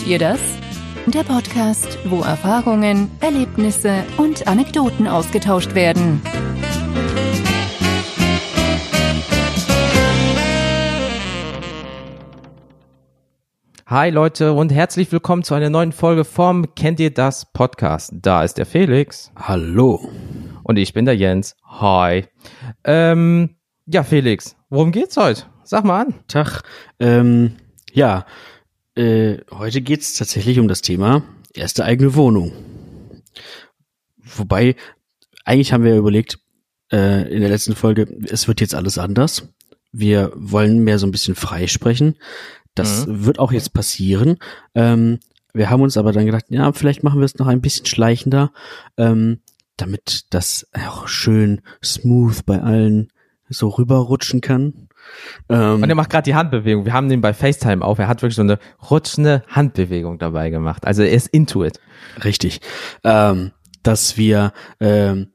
Kennt ihr das? Der Podcast, wo Erfahrungen, Erlebnisse und Anekdoten ausgetauscht werden. Hi Leute und herzlich willkommen zu einer neuen Folge vom Kennt ihr das Podcast. Da ist der Felix. Hallo. Und ich bin der Jens. Hi. Ähm, ja, Felix, worum geht's heute? Sag mal an. Tag. Ähm, ja, äh, heute geht's tatsächlich um das Thema erste eigene Wohnung. Wobei, eigentlich haben wir überlegt, äh, in der letzten Folge, es wird jetzt alles anders. Wir wollen mehr so ein bisschen frei sprechen. Das mhm. wird auch jetzt passieren. Ähm, wir haben uns aber dann gedacht, ja, vielleicht machen wir es noch ein bisschen schleichender, ähm, damit das auch schön smooth bei allen so rüberrutschen kann. Ähm, und er macht gerade die Handbewegung. Wir haben den bei FaceTime auf. Er hat wirklich so eine rutschende Handbewegung dabei gemacht. Also er ist into it. Richtig. Ähm, dass wir ähm,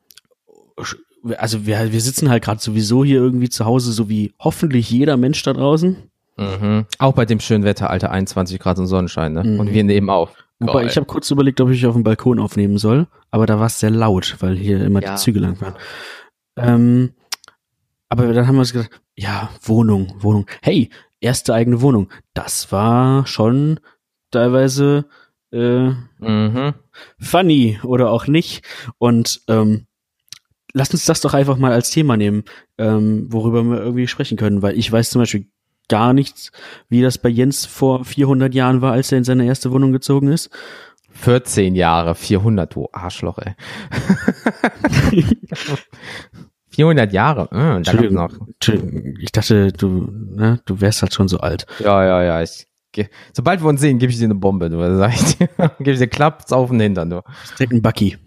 also wir, wir sitzen halt gerade sowieso hier irgendwie zu Hause, so wie hoffentlich jeder Mensch da draußen. Mhm. Auch bei dem schönen Wetter, Alter, 21 Grad und Sonnenschein, ne? Mhm. Und wir nehmen auf. Wobei, ich habe kurz überlegt, ob ich auf dem Balkon aufnehmen soll, aber da war es sehr laut, weil hier immer ja. die Züge lang waren. Ähm, aber dann haben wir uns gedacht, ja, Wohnung, Wohnung. Hey, erste eigene Wohnung. Das war schon teilweise äh, mhm. funny oder auch nicht. Und ähm, lass uns das doch einfach mal als Thema nehmen, ähm, worüber wir irgendwie sprechen können, weil ich weiß zum Beispiel gar nichts, wie das bei Jens vor 400 Jahren war, als er in seine erste Wohnung gezogen ist. 14 Jahre, 400, du Arschloch, ey. 400 Jahre, äh, da noch. Ich dachte, du, ne, du wärst halt schon so alt. Ja, ja, ja. Ich, sobald wir uns sehen, gebe ich dir eine Bombe, du. Sag ich dir. gebe ich dir Klaps auf den Hintern, du. Direkt ein Bucky.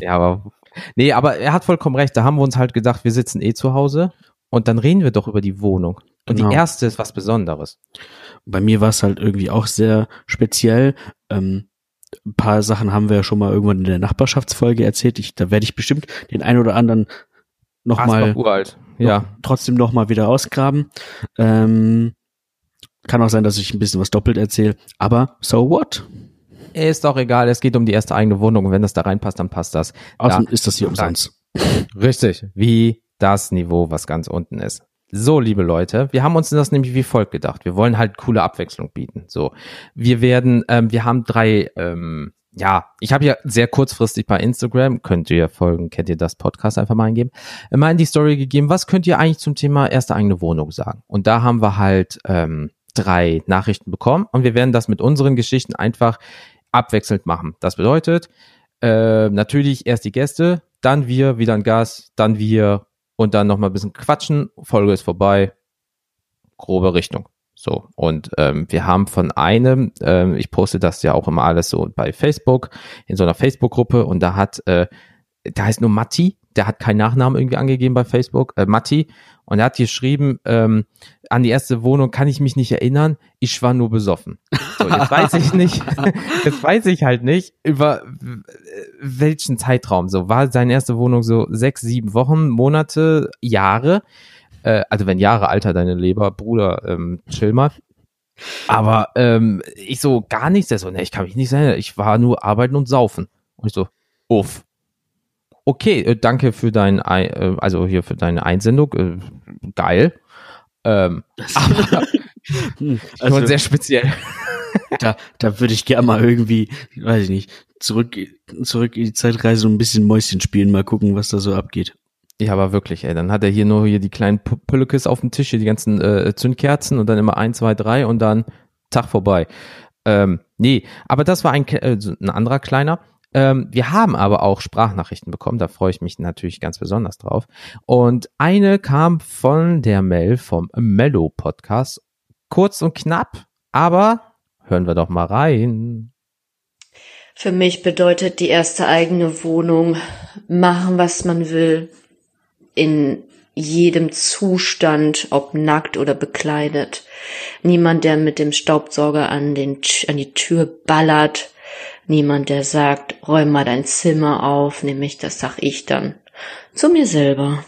Ja, aber, nee, aber er hat vollkommen recht. Da haben wir uns halt gedacht, wir sitzen eh zu Hause und dann reden wir doch über die Wohnung. Und genau. die erste ist was Besonderes. Bei mir war es halt irgendwie auch sehr speziell. Ähm, ein paar Sachen haben wir ja schon mal irgendwann in der Nachbarschaftsfolge erzählt. Ich, da werde ich bestimmt den einen oder anderen nochmal uralt. Ja. Noch, trotzdem nochmal wieder ausgraben. Ähm, kann auch sein, dass ich ein bisschen was doppelt erzähle, aber so what? Ist doch egal, es geht um die erste eigene Wohnung und wenn das da reinpasst, dann passt das. Außerdem da, ist das hier umsonst. Richtig, wie das Niveau, was ganz unten ist. So, liebe Leute, wir haben uns das nämlich wie folgt gedacht. Wir wollen halt coole Abwechslung bieten. So, wir werden, ähm, wir haben drei, ähm, ja, ich habe ja sehr kurzfristig bei Instagram, könnt ihr folgen, kennt ihr das Podcast einfach mal eingeben, immer in die Story gegeben, was könnt ihr eigentlich zum Thema erste eigene Wohnung sagen? Und da haben wir halt ähm, drei Nachrichten bekommen und wir werden das mit unseren Geschichten einfach abwechselnd machen. Das bedeutet, äh, natürlich erst die Gäste, dann wir, wieder ein Gas, dann wir und dann nochmal ein bisschen quatschen. Folge ist vorbei. Grobe Richtung. So, und ähm, wir haben von einem, ähm, ich poste das ja auch immer alles so bei Facebook, in so einer Facebook-Gruppe und da hat, äh, der heißt nur Matti, der hat keinen Nachnamen irgendwie angegeben bei Facebook, äh, Matti, und er hat geschrieben, ähm, an die erste Wohnung kann ich mich nicht erinnern, ich war nur besoffen. So, jetzt weiß ich nicht, jetzt weiß ich halt nicht, über welchen Zeitraum. So, war seine erste Wohnung so sechs, sieben Wochen, Monate, Jahre? Äh, also wenn Jahre alter deine Leber, Bruder, ähm, chill mal. Aber ähm, ich so gar nichts, der so, ne, ich kann mich nicht erinnern, ich war nur arbeiten und saufen. Und ich so, uff. Okay, äh, danke für dein, äh, also hier für deine Einsendung, äh, geil. Ähm, aber hm, also, schon sehr speziell. Da, da würde ich gerne mal irgendwie, weiß ich nicht, zurück, zurück in die Zeitreise und ein bisschen Mäuschen spielen, mal gucken, was da so abgeht. Ja, aber wirklich, ey. Dann hat er hier nur hier die kleinen Püllekes auf dem Tisch, hier die ganzen äh, Zündkerzen und dann immer eins, zwei, drei und dann Tag vorbei. Ähm, nee, aber das war ein, äh, ein anderer kleiner. Ähm, wir haben aber auch Sprachnachrichten bekommen, da freue ich mich natürlich ganz besonders drauf. Und eine kam von der Mel vom Mellow Podcast. Kurz und knapp, aber hören wir doch mal rein. Für mich bedeutet die erste eigene Wohnung machen, was man will, in jedem Zustand, ob nackt oder bekleidet. Niemand, der mit dem Staubsauger an, den, an die Tür ballert. Niemand, der sagt, räum mal dein Zimmer auf, nämlich das sag ich dann. Zu mir selber.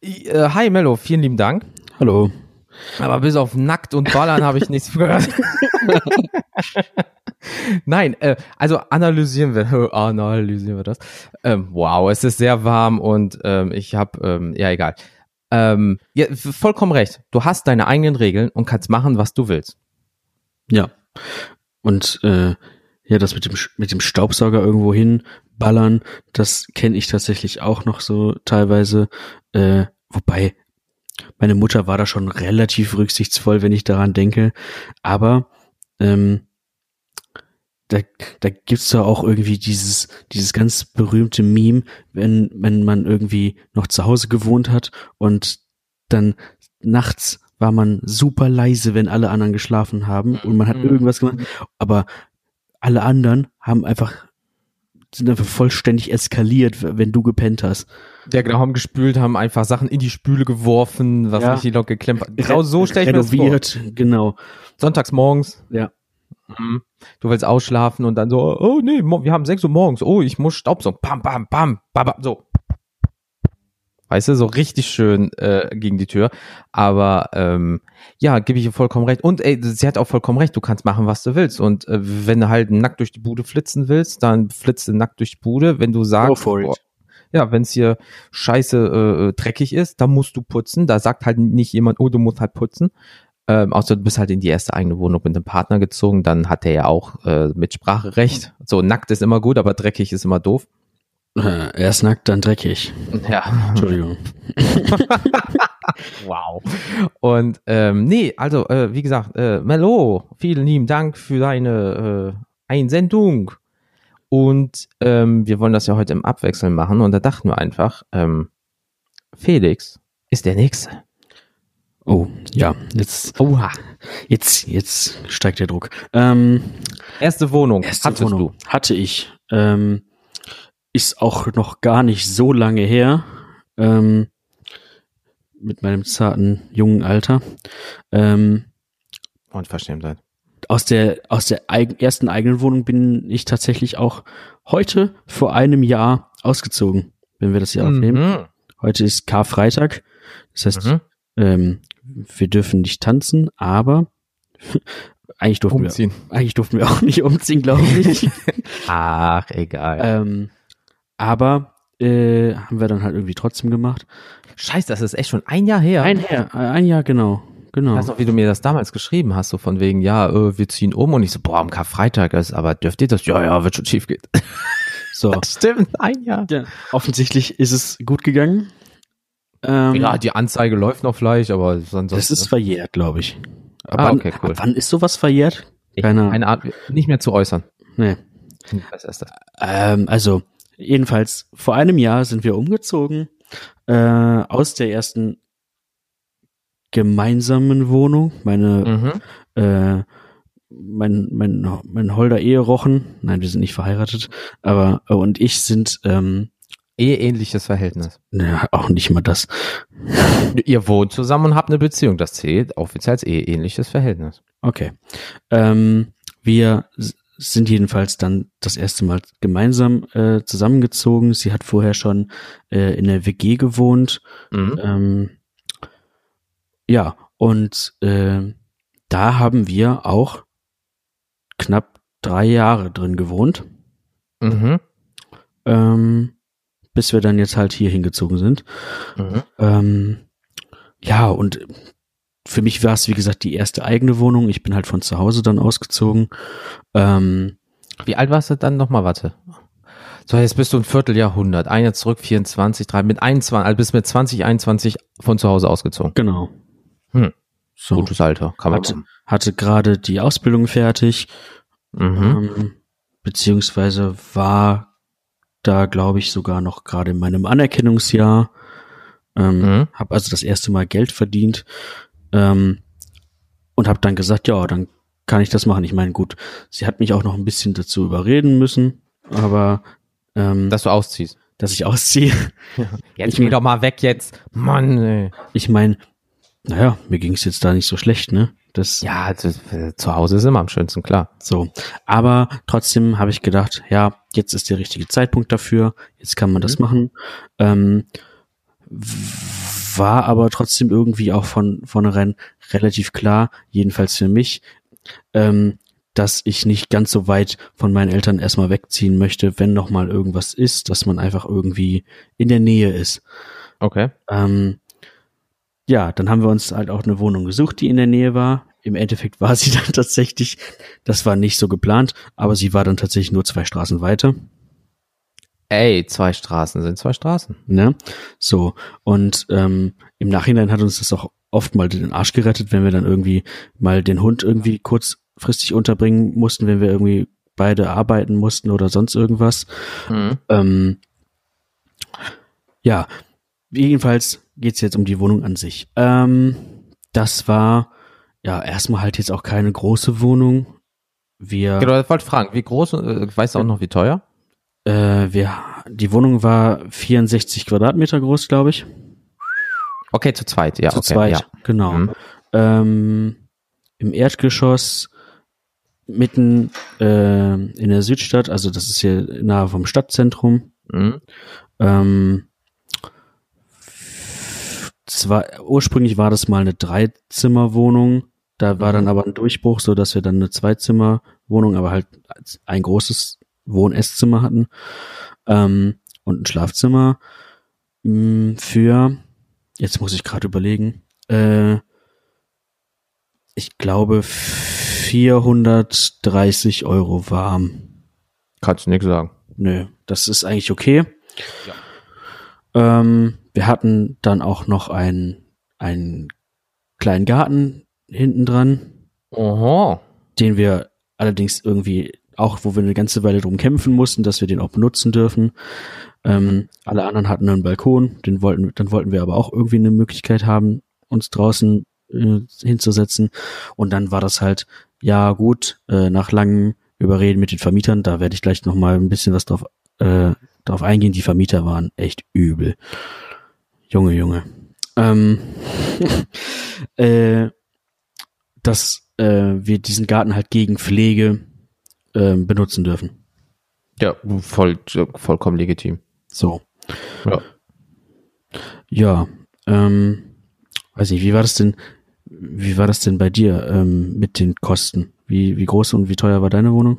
Äh, hi Mello, vielen lieben Dank. Hallo. Aber bis auf nackt und ballern habe ich nichts gehört. Nein, äh, also analysieren wir, analysieren wir das. Ähm, wow, es ist sehr warm und ähm, ich habe, ähm, ja egal. Ähm, ja, vollkommen recht. Du hast deine eigenen Regeln und kannst machen, was du willst. Ja. Und äh, ja, das mit dem mit dem Staubsauger irgendwo hinballern, das kenne ich tatsächlich auch noch so teilweise. Äh, wobei meine Mutter war da schon relativ rücksichtsvoll, wenn ich daran denke. Aber ähm, da, da gibt's da auch irgendwie dieses, dieses ganz berühmte Meme, wenn, wenn man irgendwie noch zu Hause gewohnt hat und dann nachts war man super leise, wenn alle anderen geschlafen haben und man hat mhm. irgendwas gemacht, aber alle anderen haben einfach sind einfach vollständig eskaliert, wenn du gepennt hast. Ja, genau, haben gespült, haben einfach Sachen in die Spüle geworfen, was ja. richtig noch geklemmt hat. Genau so stell ich mir das vor. genau. Sonntags morgens. Ja. Mhm. Du willst ausschlafen und dann so, oh nee, wir haben 6 Uhr morgens, oh, ich muss Staubsaugen, pam, pam, pam, bam, bam, so. Weißt du, so richtig schön äh, gegen die Tür. Aber ähm, ja, gebe ich ihr vollkommen recht. Und ey, sie hat auch vollkommen recht, du kannst machen, was du willst. Und äh, wenn du halt nackt durch die Bude flitzen willst, dann flitzt du nackt durch die Bude. Wenn du sagst, oh, ja, wenn es hier scheiße äh, äh, dreckig ist, dann musst du putzen. Da sagt halt nicht jemand, oh, du musst halt putzen. Ähm, außer du bist halt in die erste eigene Wohnung mit einem Partner gezogen, dann hat er ja auch äh, Mitspracherecht. So, nackt ist immer gut, aber dreckig ist immer doof. Äh, erst nackt, dann dreckig. Ja. Entschuldigung. wow. Und ähm, nee, also äh, wie gesagt, äh, Melo, vielen lieben Dank für deine äh, Einsendung. Und ähm, wir wollen das ja heute im Abwechseln machen. Und da dachten wir einfach, ähm, Felix ist der Nächste. Oh, ja, jetzt, Oha. jetzt, jetzt steigt der Druck. Ähm, erste Wohnung, erste hattest Wohnung du? Hatte ich. Ähm, ist auch noch gar nicht so lange her. Ähm, mit meinem zarten jungen Alter. Ähm, Und Verständheit. Aus der, aus der eigen, ersten eigenen Wohnung bin ich tatsächlich auch heute vor einem Jahr ausgezogen, wenn wir das hier mhm. aufnehmen. Heute ist Karfreitag. Das heißt, mhm. ähm, wir dürfen nicht tanzen, aber eigentlich durften umziehen. wir eigentlich durften wir auch nicht umziehen, glaube ich. Ach, egal. Ähm, aber äh, haben wir dann halt irgendwie trotzdem gemacht. Scheiße, das ist echt schon ein Jahr her. Ein Jahr, ein Jahr genau. Genau. Ich weiß noch, wie du mir das damals geschrieben hast, so von wegen, ja, äh, wir ziehen um und ich so, boah, am Karfreitag ist, aber dürft ihr das? Ja, ja, wird schon schief gehen. So. Das stimmt, ein Jahr. Ja, offensichtlich ist es gut gegangen. Ähm, ja, die Anzeige läuft noch vielleicht, aber sonst. Das ist verjährt, glaube ich. Ab ah, wann, okay, cool. wann ist sowas verjährt? Keine Eine Art, nicht mehr zu äußern. Nee. Was ist das? Ähm, also, jedenfalls, vor einem Jahr sind wir umgezogen äh, aus der ersten gemeinsamen Wohnung. Meine, mhm. äh, mein, mein, mein Holder Eherochen, nein, wir sind nicht verheiratet, aber und ich sind ähm, Eheähnliches Verhältnis. Ja, auch nicht mal das. Ihr wohnt zusammen und habt eine Beziehung. Das zählt offiziell als eheähnliches Verhältnis. Okay. Ähm, wir sind jedenfalls dann das erste Mal gemeinsam äh, zusammengezogen. Sie hat vorher schon äh, in der WG gewohnt. Mhm. Ähm, ja, und äh, da haben wir auch knapp drei Jahre drin gewohnt. Mhm. Ähm, bis wir dann jetzt halt hier hingezogen sind. Mhm. Ähm, ja, und für mich war es, wie gesagt, die erste eigene Wohnung. Ich bin halt von zu Hause dann ausgezogen. Ähm, wie alt warst du dann nochmal? Warte. So, jetzt bist du ein Vierteljahrhundert. Ein Jahr zurück, 24, drei, mit 21, also bist mit 20, 21 von zu Hause ausgezogen. Genau. Hm. So. Gutes Alter, kann man hatte, hatte gerade die Ausbildung fertig. Mhm. Ähm, beziehungsweise war da glaube ich sogar noch gerade in meinem Anerkennungsjahr. Ähm, mhm. Habe also das erste Mal Geld verdient ähm, und habe dann gesagt, ja, dann kann ich das machen. Ich meine, gut, sie hat mich auch noch ein bisschen dazu überreden müssen, aber ähm, dass du ausziehst, dass ich ausziehe. Jetzt ich geh doch mal weg jetzt, Mann. Ey. Ich meine, naja, mir ging es jetzt da nicht so schlecht, ne? Das, ja, das, zu Hause ist immer am schönsten, klar. So. Aber trotzdem habe ich gedacht, ja, jetzt ist der richtige Zeitpunkt dafür, jetzt kann man mhm. das machen. Ähm, war aber trotzdem irgendwie auch von vornherein relativ klar, jedenfalls für mich, ähm, dass ich nicht ganz so weit von meinen Eltern erstmal wegziehen möchte, wenn noch mal irgendwas ist, dass man einfach irgendwie in der Nähe ist. Okay. Ähm, ja, dann haben wir uns halt auch eine Wohnung gesucht, die in der Nähe war. Im Endeffekt war sie dann tatsächlich, das war nicht so geplant, aber sie war dann tatsächlich nur zwei Straßen weiter. Ey, zwei Straßen sind zwei Straßen. Ne? So, und ähm, im Nachhinein hat uns das auch oft mal den Arsch gerettet, wenn wir dann irgendwie mal den Hund irgendwie kurzfristig unterbringen mussten, wenn wir irgendwie beide arbeiten mussten oder sonst irgendwas. Mhm. Ähm, ja, jedenfalls geht's jetzt um die Wohnung an sich. Ähm, das war ja erstmal halt jetzt auch keine große Wohnung. Wir. Genau, ich wollte fragen, wie groß, äh, weißt du auch noch, wie teuer? Äh, wir, die Wohnung war 64 Quadratmeter groß, glaube ich. Okay, zu zweit, ja. Zu okay, zweit, ja. genau. Mhm. Ähm, Im Erdgeschoss mitten äh, in der Südstadt, also das ist hier nahe vom Stadtzentrum. Mhm. Ähm, zwar, ursprünglich war das mal eine Dreizimmerwohnung, da war dann mhm. aber ein Durchbruch, so dass wir dann eine Zweizimmerwohnung, aber halt ein großes Wohn-Esszimmer hatten ähm, und ein Schlafzimmer mh, mm, für, jetzt muss ich gerade überlegen, äh, ich glaube 430 Euro warm. Kannst du nichts sagen. Nö, das ist eigentlich okay. Ja. Ähm, wir hatten dann auch noch einen, einen kleinen Garten hinten dran. Den wir allerdings irgendwie auch wo wir eine ganze Weile drum kämpfen mussten, dass wir den auch benutzen dürfen. Ähm, alle anderen hatten einen Balkon, den wollten, dann wollten wir aber auch irgendwie eine Möglichkeit haben, uns draußen äh, hinzusetzen. Und dann war das halt, ja gut, äh, nach langem Überreden mit den Vermietern, da werde ich gleich noch mal ein bisschen was drauf, äh, drauf eingehen. Die Vermieter waren echt übel. Junge, Junge. Ähm, äh, dass äh, wir diesen Garten halt gegen Pflege ähm, benutzen dürfen. Ja, voll, vollkommen legitim. So. Ja. Ja, ähm, weiß nicht, wie war das denn, wie war das denn bei dir ähm, mit den Kosten? Wie, wie groß und wie teuer war deine Wohnung?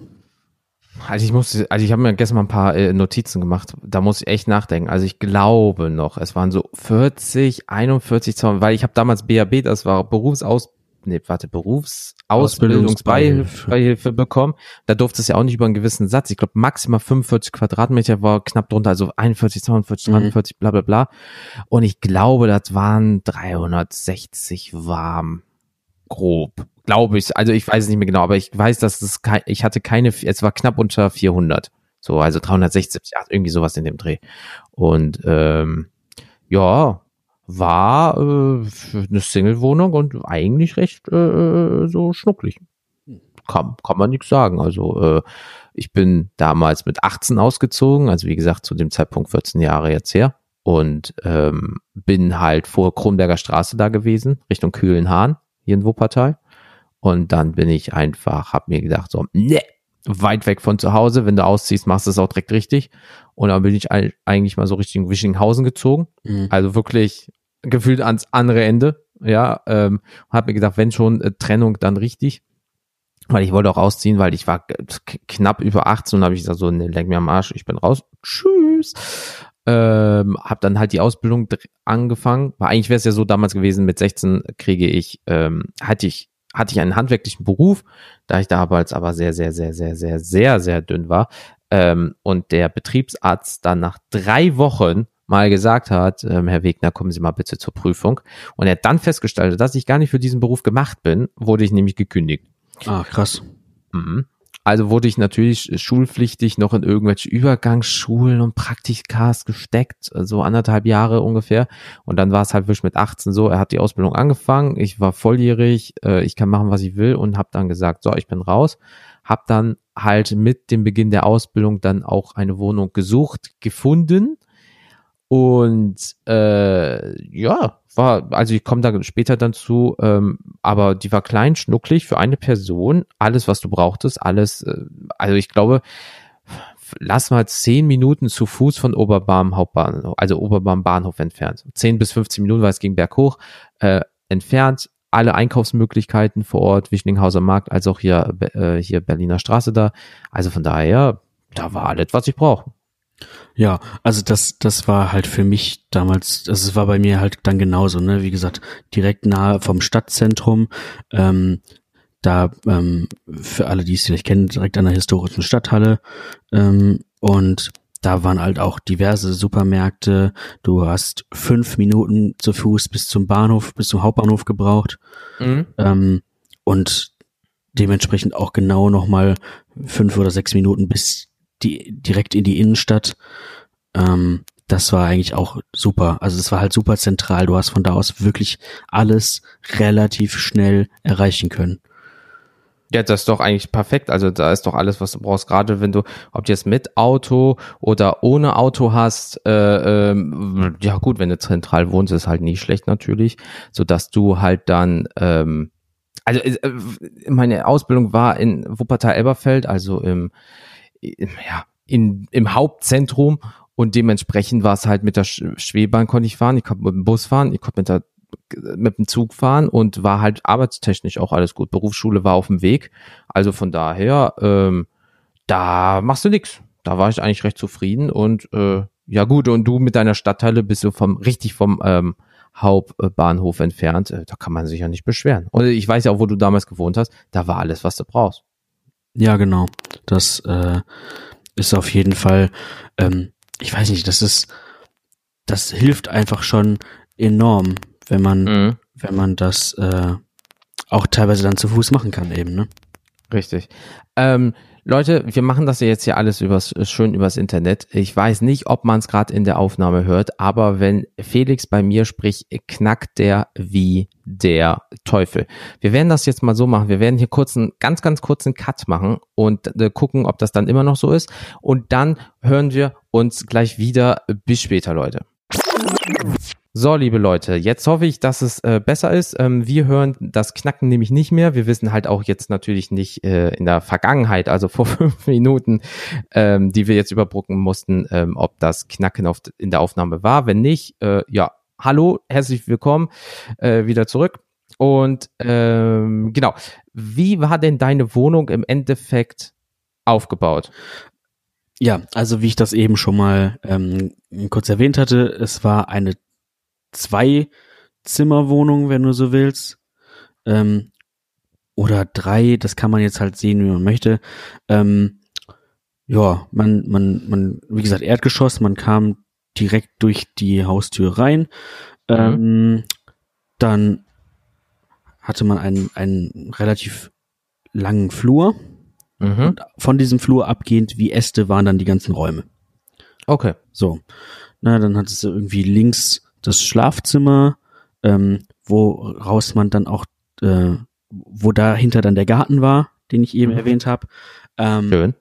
Also ich musste, also ich habe mir gestern mal ein paar äh, Notizen gemacht. Da muss ich echt nachdenken. Also ich glaube noch, es waren so 40, 41, weil ich habe damals BAB, das war Berufsaus nee, warte, Berufsausbildungsbeihilfe bekommen. Da durfte es ja auch nicht über einen gewissen Satz. Ich glaube, maximal 45 Quadratmeter war knapp drunter, also 41, 42, 43, mhm. bla bla bla. Und ich glaube, das waren 360 warm. Grob. Glaube ich. Also ich weiß es nicht mehr genau, aber ich weiß, dass es kein, ich hatte keine, es war knapp unter 400. So, also 360, ja, irgendwie sowas in dem Dreh. Und ähm, ja, war äh, eine Single-Wohnung und eigentlich recht äh, äh, so schnucklig. Kann, kann man nichts sagen. Also äh, ich bin damals mit 18 ausgezogen, also wie gesagt zu dem Zeitpunkt 14 Jahre jetzt her und ähm, bin halt vor Kronberger Straße da gewesen, Richtung Kühlenhahn, hier in Wuppertal. Und dann bin ich einfach, hab mir gedacht, so, ne, weit weg von zu Hause, wenn du ausziehst, machst du es auch direkt richtig. Und dann bin ich eigentlich mal so Richtung Wischinghausen gezogen. Mhm. Also wirklich gefühlt ans andere Ende. Ja, ähm, habe mir gedacht, wenn schon äh, Trennung, dann richtig. Weil ich wollte auch ausziehen, weil ich war knapp über 18 und habe ich gesagt, so, ne, leck mir am Arsch, ich bin raus. Tschüss. Ähm, habe dann halt die Ausbildung angefangen. War eigentlich wäre es ja so damals gewesen, mit 16 kriege ich, ähm, hatte ich hatte ich einen handwerklichen Beruf, da ich damals aber sehr, sehr, sehr, sehr, sehr, sehr, sehr dünn war. Ähm, und der Betriebsarzt dann nach drei Wochen mal gesagt hat, ähm, Herr Wegner, kommen Sie mal bitte zur Prüfung. Und er hat dann festgestellt, dass ich gar nicht für diesen Beruf gemacht bin, wurde ich nämlich gekündigt. Ah, krass. Mhm. Also wurde ich natürlich schulpflichtig noch in irgendwelche Übergangsschulen und Praktikas gesteckt, so anderthalb Jahre ungefähr. Und dann war es halt wirklich mit 18 so, er hat die Ausbildung angefangen, ich war volljährig, äh, ich kann machen, was ich will und habe dann gesagt, so, ich bin raus. Hab dann halt mit dem Beginn der Ausbildung dann auch eine Wohnung gesucht, gefunden und äh, ja, war, also ich komme da später dann zu, ähm, aber die war klein, schnucklig für eine Person, alles, was du brauchtest, alles, äh, also ich glaube, lass mal zehn Minuten zu Fuß von Oberbarm Hauptbahnhof, also Oberbarm Bahnhof entfernt. Zehn bis 15 Minuten, weil es ging berghoch, äh, entfernt, alle Einkaufsmöglichkeiten vor Ort, Wischlinghauser Markt, als auch hier, äh, hier Berliner Straße da. Also von daher, da war alles, was ich brauche. Ja, also das, das war halt für mich damals, also es war bei mir halt dann genauso, ne? Wie gesagt, direkt nahe vom Stadtzentrum. Ähm, da ähm, für alle, die es vielleicht kennen, direkt an der historischen Stadthalle. Ähm, und da waren halt auch diverse Supermärkte. Du hast fünf Minuten zu Fuß bis zum Bahnhof, bis zum Hauptbahnhof gebraucht. Mhm. Ähm, und dementsprechend auch genau nochmal fünf oder sechs Minuten bis die, direkt in die Innenstadt. Ähm, das war eigentlich auch super. Also es war halt super zentral. Du hast von da aus wirklich alles relativ schnell erreichen können. Ja, das ist doch eigentlich perfekt. Also da ist doch alles, was du brauchst. Gerade wenn du, ob du jetzt mit Auto oder ohne Auto hast, äh, ähm, ja gut, wenn du zentral wohnst, ist halt nie schlecht natürlich, so dass du halt dann, ähm, also äh, meine Ausbildung war in Wuppertal-Elberfeld, also im, ja, in, im Hauptzentrum und dementsprechend war es halt mit der Schwebahn konnte ich fahren, ich konnte mit dem Bus fahren, ich konnte mit der mit dem Zug fahren und war halt arbeitstechnisch auch alles gut. Berufsschule war auf dem Weg. Also von daher, ähm, da machst du nix. Da war ich eigentlich recht zufrieden und äh, ja gut, und du mit deiner Stadtteile bist du vom richtig vom ähm, Hauptbahnhof entfernt. Äh, da kann man sich ja nicht beschweren. Und ich weiß ja auch, wo du damals gewohnt hast. Da war alles, was du brauchst. Ja, genau. Das äh, ist auf jeden Fall, ähm, ich weiß nicht, das ist, das hilft einfach schon enorm, wenn man, mhm. wenn man das äh, auch teilweise dann zu Fuß machen kann eben, ne? Richtig. Ähm, Leute, wir machen das ja jetzt hier alles übers, schön übers Internet. Ich weiß nicht, ob man es gerade in der Aufnahme hört, aber wenn Felix bei mir spricht, knackt der wie der Teufel. Wir werden das jetzt mal so machen. Wir werden hier kurz einen ganz, ganz kurzen Cut machen und äh, gucken, ob das dann immer noch so ist. Und dann hören wir uns gleich wieder. Bis später, Leute. So, liebe Leute, jetzt hoffe ich, dass es äh, besser ist. Ähm, wir hören das Knacken nämlich nicht mehr. Wir wissen halt auch jetzt natürlich nicht äh, in der Vergangenheit, also vor fünf Minuten, ähm, die wir jetzt überbrücken mussten, ähm, ob das Knacken auf, in der Aufnahme war. Wenn nicht, äh, ja, hallo, herzlich willkommen äh, wieder zurück. Und ähm, genau, wie war denn deine Wohnung im Endeffekt aufgebaut? Ja, also wie ich das eben schon mal ähm, kurz erwähnt hatte, es war eine zwei Zimmerwohnung, wenn du so willst. Ähm, oder drei, das kann man jetzt halt sehen, wie man möchte. Ähm, ja, man, man, man, wie gesagt, Erdgeschoss, man kam direkt durch die Haustür rein. Mhm. Ähm, dann hatte man einen, einen relativ langen Flur. Mhm. Und von diesem Flur abgehend wie Äste waren dann die ganzen Räume. Okay. So. Na, dann hat es irgendwie links das Schlafzimmer, ähm, woraus man dann auch, äh, wo dahinter dann der Garten war, den ich eben mhm. erwähnt habe. Ähm, Schön.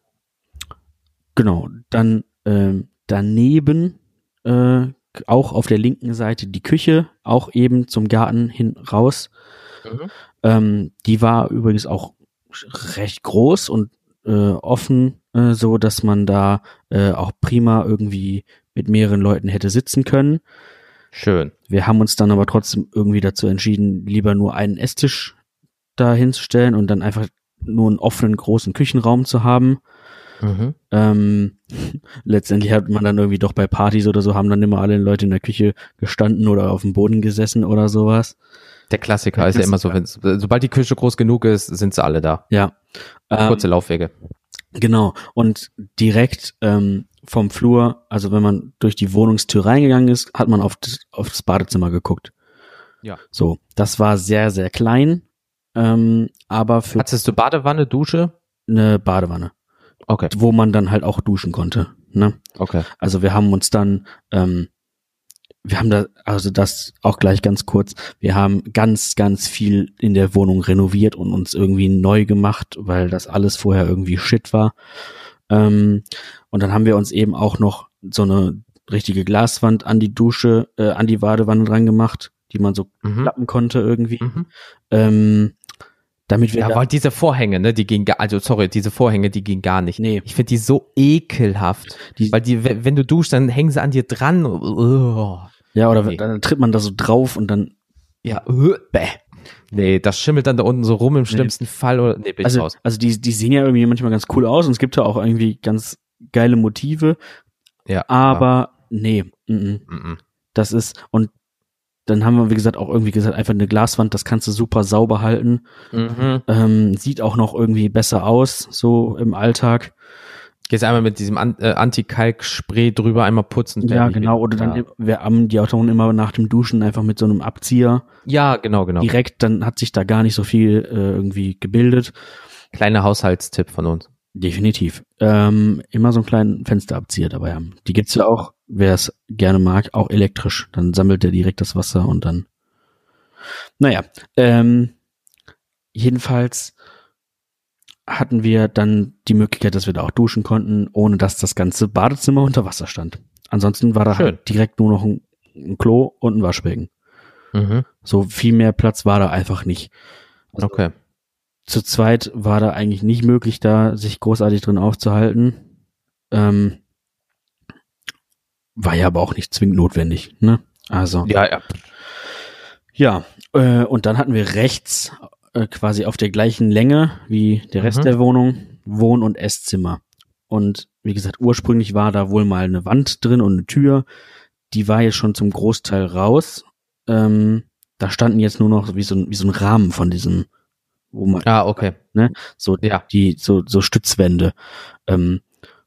Genau, dann ähm, daneben äh, auch auf der linken Seite die Küche, auch eben zum Garten hin raus. Mhm. Ähm, die war übrigens auch recht groß und äh, offen, äh, so dass man da äh, auch prima irgendwie mit mehreren Leuten hätte sitzen können. Schön. Wir haben uns dann aber trotzdem irgendwie dazu entschieden, lieber nur einen Esstisch da hinzustellen und dann einfach nur einen offenen großen Küchenraum zu haben. Mhm. Ähm, letztendlich hat man dann irgendwie doch bei Partys oder so, haben dann immer alle Leute in der Küche gestanden oder auf dem Boden gesessen oder sowas. Der Klassiker Der ist ja immer so, wenn sobald die Küche groß genug ist, sind sie alle da. Ja. Kurze ähm, Laufwege. Genau. Und direkt ähm, vom Flur, also wenn man durch die Wohnungstür reingegangen ist, hat man auf das, auf das Badezimmer geguckt. Ja. So, das war sehr, sehr klein. Ähm, aber für. Hattest du Badewanne, Dusche? Eine Badewanne. Okay. Wo man dann halt auch duschen konnte. Ne? Okay. Also wir haben uns dann, ähm, wir haben da, also das auch gleich ganz kurz, wir haben ganz, ganz viel in der Wohnung renoviert und uns irgendwie neu gemacht, weil das alles vorher irgendwie Shit war. Ähm, und dann haben wir uns eben auch noch so eine richtige Glaswand an die Dusche, äh, an die Badewanne dran gemacht, die man so mhm. klappen konnte irgendwie. Mhm. Ähm, damit wir ja, weil diese Vorhänge, ne, die gehen gar, also sorry, diese Vorhänge, die gehen gar nicht. Nee. Ich finde die so ekelhaft. Die, weil die, wenn du duschst, dann hängen sie an dir dran. Oh. Ja, oder nee. dann tritt man da so drauf und dann. Ja, uh, bäh. Nee, das schimmelt dann da unten so rum im schlimmsten nee. Fall oder nee, bin also, raus. Also die, die sehen ja irgendwie manchmal ganz cool aus und es gibt ja auch irgendwie ganz geile Motive. Ja. Aber ja. nee, m -m. das ist und dann haben wir, wie gesagt, auch irgendwie gesagt, einfach eine Glaswand, das kannst du super sauber halten. Mhm. Ähm, sieht auch noch irgendwie besser aus, so im Alltag. Gehst einmal mit diesem äh, Anti-Kalk-Spray drüber einmal putzen. Ja, genau. Oder dann, ja. wir haben die Autoren immer nach dem Duschen einfach mit so einem Abzieher. Ja, genau, genau. Direkt, dann hat sich da gar nicht so viel äh, irgendwie gebildet. Kleiner Haushaltstipp von uns. Definitiv. Ähm, immer so einen kleinen Fensterabzieher dabei haben. Die gibt's ja auch, wer es gerne mag, auch elektrisch. Dann sammelt er direkt das Wasser und dann. Naja, ähm, jedenfalls hatten wir dann die Möglichkeit, dass wir da auch duschen konnten, ohne dass das ganze Badezimmer unter Wasser stand. Ansonsten war da halt direkt nur noch ein, ein Klo und ein Waschbecken. Mhm. So viel mehr Platz war da einfach nicht. Also okay. Zu zweit war da eigentlich nicht möglich, da sich großartig drin aufzuhalten. Ähm, war ja aber auch nicht zwingend notwendig, ne? Also. Ja, ja. Ja, äh, und dann hatten wir rechts äh, quasi auf der gleichen Länge wie der Rest mhm. der Wohnung Wohn- und Esszimmer. Und wie gesagt, ursprünglich war da wohl mal eine Wand drin und eine Tür. Die war jetzt schon zum Großteil raus. Ähm, da standen jetzt nur noch wie so, ein, wie so ein Rahmen von diesem, wo man. Ah, okay. Ne, so ja. die so so Stützwände, ähm,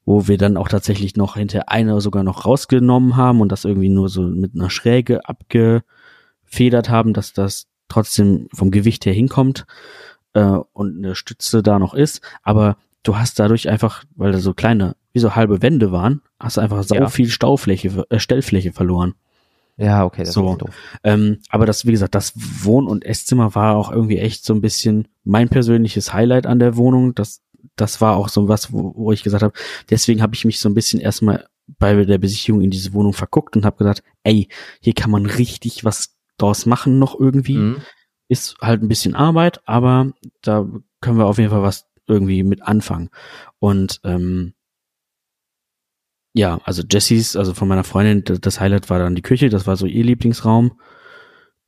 wo wir dann auch tatsächlich noch hinter einer sogar noch rausgenommen haben und das irgendwie nur so mit einer Schräge abgefedert haben, dass das trotzdem vom Gewicht her hinkommt äh, und eine Stütze da noch ist, aber du hast dadurch einfach, weil da so kleine, wie so halbe Wände waren, hast du einfach so ja. viel Staufläche, äh, Stellfläche verloren. Ja, okay, das so. ist doof. Ähm, aber das, wie gesagt, das Wohn- und Esszimmer war auch irgendwie echt so ein bisschen mein persönliches Highlight an der Wohnung. Das, das war auch so was, wo, wo ich gesagt habe, deswegen habe ich mich so ein bisschen erstmal bei der Besichtigung in diese Wohnung verguckt und habe gesagt, ey, hier kann man richtig was draus machen noch irgendwie. Mhm. Ist halt ein bisschen Arbeit, aber da können wir auf jeden Fall was irgendwie mit anfangen. Und ähm, ja, also Jessies, also von meiner Freundin, das Highlight war dann die Küche, das war so ihr Lieblingsraum.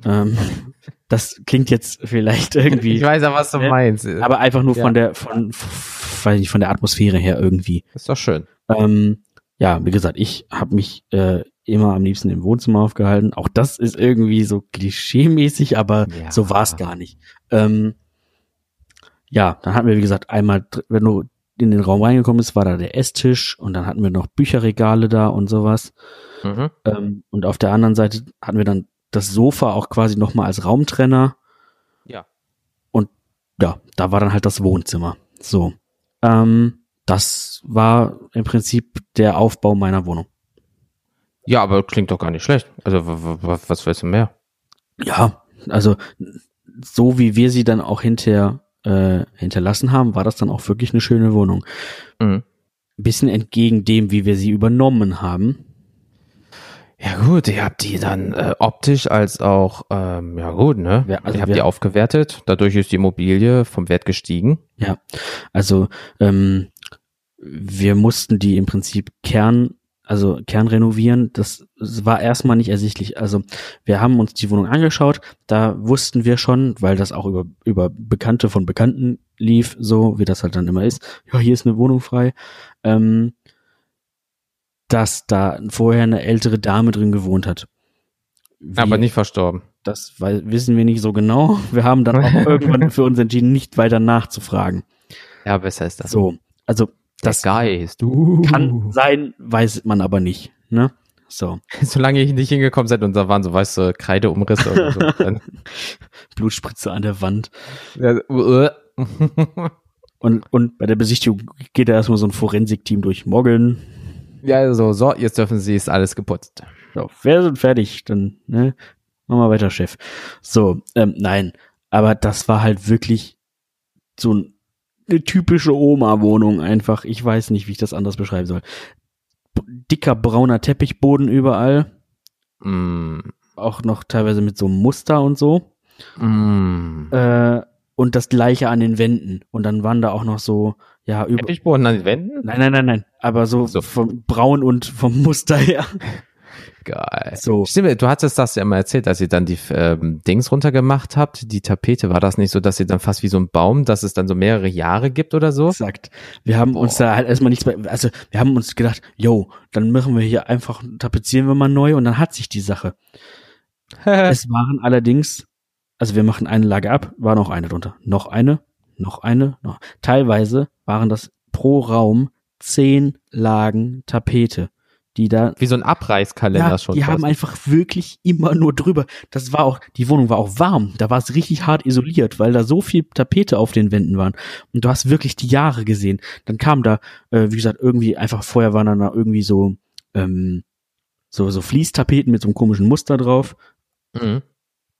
Ähm, das klingt jetzt vielleicht irgendwie. Ich weiß ja, was du äh, meinst. Aber einfach nur ja. von der, von, weiß nicht, von der Atmosphäre her irgendwie. Ist doch schön. Ähm, ja, wie gesagt, ich habe mich äh, immer am liebsten im Wohnzimmer aufgehalten. Auch das ist irgendwie so klischee-mäßig, aber ja. so war es gar nicht. Ähm, ja, dann hatten wir, wie gesagt, einmal, wenn du in den Raum reingekommen bist, war da der Esstisch und dann hatten wir noch Bücherregale da und sowas. Mhm. Ähm, und auf der anderen Seite hatten wir dann das Sofa auch quasi nochmal als Raumtrenner. Ja. Und ja, da war dann halt das Wohnzimmer. So. Ähm, das war im Prinzip der Aufbau meiner Wohnung. Ja, aber klingt doch gar nicht schlecht. Also was willst du mehr? Ja, also so wie wir sie dann auch hinter äh, hinterlassen haben, war das dann auch wirklich eine schöne Wohnung. Mhm. Bisschen entgegen dem, wie wir sie übernommen haben. Ja gut, ihr habt die dann äh, optisch als auch, ähm, ja gut, ne? Ja, also ihr habt die aufgewertet, dadurch ist die Immobilie vom Wert gestiegen. Ja, also ähm, wir mussten die im Prinzip Kern also Kern renovieren, das war erstmal nicht ersichtlich. Also wir haben uns die Wohnung angeschaut, da wussten wir schon, weil das auch über, über Bekannte von Bekannten lief, so wie das halt dann immer ist, ja, hier ist eine Wohnung frei, ähm, dass da vorher eine ältere Dame drin gewohnt hat. Wie, Aber nicht verstorben. Das wissen wir nicht so genau. Wir haben dann auch irgendwann für uns entschieden, nicht weiter nachzufragen. Ja, besser ist das. So, also das Geist. Uh. kann sein, weiß man aber nicht. Ne? So. Solange ich nicht hingekommen seid und da waren so weiße Kreideumrisse oder so. Blutspritze an der Wand. Ja, uh. und, und bei der Besichtigung geht da erstmal so ein Forensikteam durch Moggeln. Ja, also, so, jetzt dürfen sie, ist alles geputzt. So, wir sind fertig, dann, ne, machen wir weiter, Chef. So, ähm, nein, aber das war halt wirklich so ein eine typische Oma-Wohnung einfach. Ich weiß nicht, wie ich das anders beschreiben soll. Dicker brauner Teppichboden überall. Mm. Auch noch teilweise mit so einem Muster und so. Mm. Äh, und das gleiche an den Wänden. Und dann waren da auch noch so, ja, über. Teppichboden an den Wänden? Nein, nein, nein, nein. Aber so, so. vom Braun und vom Muster her. Geil. So. Stimmt, du hattest das ja immer erzählt, als ihr dann die ähm, Dings runtergemacht habt, die Tapete. War das nicht so, dass ihr dann fast wie so ein Baum, dass es dann so mehrere Jahre gibt oder so? Exakt. Wir haben Boah. uns da halt erstmal nichts mehr, also wir haben uns gedacht, yo, dann machen wir hier einfach, tapezieren wir mal neu und dann hat sich die Sache. es waren allerdings, also wir machen eine Lage ab, war noch eine drunter. Noch eine, noch eine, noch. Teilweise waren das pro Raum zehn Lagen Tapete die da. Wie so ein Abreißkalender ja, schon. Die haben einfach wirklich immer nur drüber. Das war auch, die Wohnung war auch warm. Da war es richtig hart isoliert, weil da so viel Tapete auf den Wänden waren. Und du hast wirklich die Jahre gesehen. Dann kam da, äh, wie gesagt, irgendwie einfach vorher waren dann da irgendwie so, ähm, so, so Fließtapeten mit so einem komischen Muster drauf. Mhm.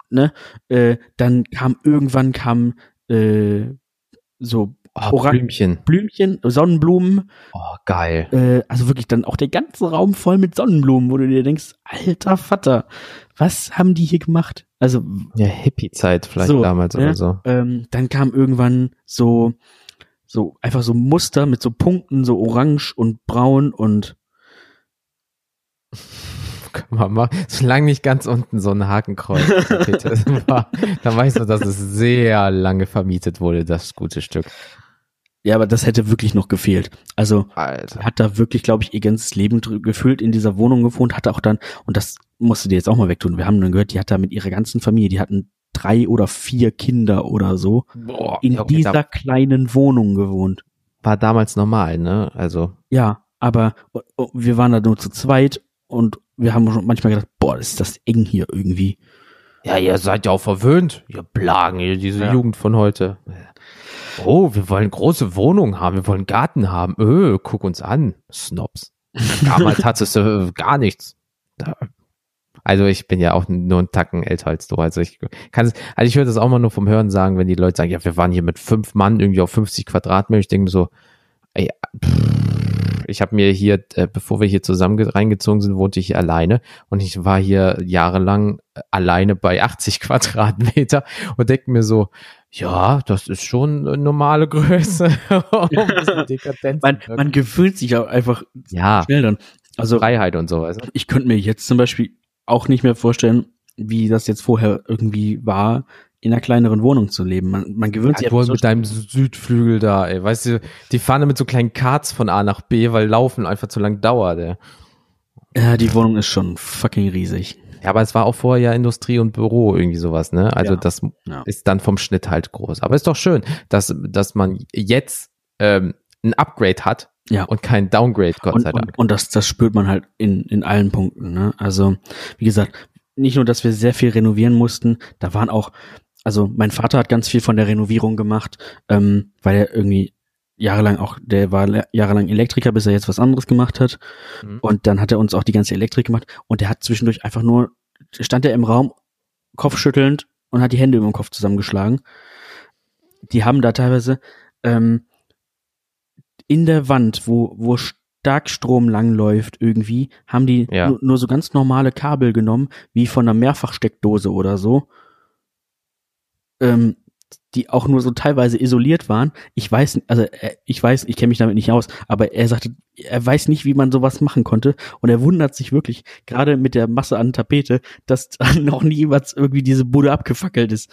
Ne? Äh, dann kam irgendwann kam äh, so Oh, Blümchen. Blümchen, Sonnenblumen. Oh, geil. Äh, also wirklich dann auch der ganze Raum voll mit Sonnenblumen, wo du dir denkst, alter Vater, was haben die hier gemacht? Also. Ja, Hippie-Zeit vielleicht so, damals ja, oder so. Ähm, dann kam irgendwann so, so einfach so Muster mit so Punkten, so orange und braun und können wir machen. Solange nicht ganz unten so ein Hakenkreuz war, dann weißt du, dass es sehr lange vermietet wurde, das gute Stück. Ja, aber das hätte wirklich noch gefehlt. Also Alter. hat da wirklich, glaube ich, ihr ganzes Leben gefühlt in dieser Wohnung gewohnt, hatte auch dann, und das musst du dir jetzt auch mal wegtun. Wir haben dann gehört, die hat da mit ihrer ganzen Familie, die hatten drei oder vier Kinder oder so, Boah, in okay, dieser kleinen Wohnung gewohnt. War damals normal, ne? Also. Ja, aber wir waren da nur zu zweit und wir haben schon manchmal gedacht, boah, ist das eng hier irgendwie. Ja, ihr seid ja auch verwöhnt. Ihr Plagen, ihr, diese ja. Jugend von heute. Oh, wir wollen große Wohnungen haben, wir wollen Garten haben. Öh, guck uns an, Snobs. Damals hattest du gar nichts. Also ich bin ja auch nur ein Tacken älter als du. Also ich kann es, also ich höre das auch mal nur vom Hören sagen, wenn die Leute sagen, ja, wir waren hier mit fünf Mann irgendwie auf 50 Quadratmeter. Ich denke so, ey, pff, ich habe mir hier, äh, bevor wir hier zusammen reingezogen sind, wohnte ich hier alleine und ich war hier jahrelang alleine bei 80 Quadratmeter und denke mir so, ja, das ist schon eine normale Größe. man, man gewöhnt sich auch einfach ja, schnell dann. Also Freiheit und so. Also. Ich könnte mir jetzt zum Beispiel auch nicht mehr vorstellen, wie das jetzt vorher irgendwie war, in einer kleineren Wohnung zu leben. Man, man gewöhnt ja, sich. Du mit deinem Südflügel da, ey. Weißt du, die fahren mit so kleinen Karts von A nach B, weil Laufen einfach zu lang dauert, ey. Ja, die Wohnung ist schon fucking riesig. Ja, aber es war auch vorher ja Industrie und Büro irgendwie sowas, ne? Also ja, das ja. ist dann vom Schnitt halt groß. Aber ist doch schön, dass, dass man jetzt ähm, ein Upgrade hat ja. und kein Downgrade, Gott und, sei Dank. Und, und das, das spürt man halt in, in allen Punkten, ne? Also, wie gesagt, nicht nur, dass wir sehr viel renovieren mussten, da waren auch, also mein Vater hat ganz viel von der Renovierung gemacht, ähm, weil er irgendwie jahrelang auch, der war jahrelang Elektriker, bis er jetzt was anderes gemacht hat. Mhm. Und dann hat er uns auch die ganze Elektrik gemacht und der hat zwischendurch einfach nur, stand er im Raum, kopfschüttelnd und hat die Hände über den Kopf zusammengeschlagen. Die haben da teilweise ähm, in der Wand, wo, wo Starkstrom langläuft irgendwie, haben die ja. nur, nur so ganz normale Kabel genommen, wie von einer Mehrfachsteckdose oder so. Ähm, die auch nur so teilweise isoliert waren. Ich weiß, also äh, ich weiß, ich kenne mich damit nicht aus, aber er sagte, er weiß nicht, wie man sowas machen konnte und er wundert sich wirklich, gerade mit der Masse an Tapete, dass noch niemals irgendwie diese Bude abgefackelt ist.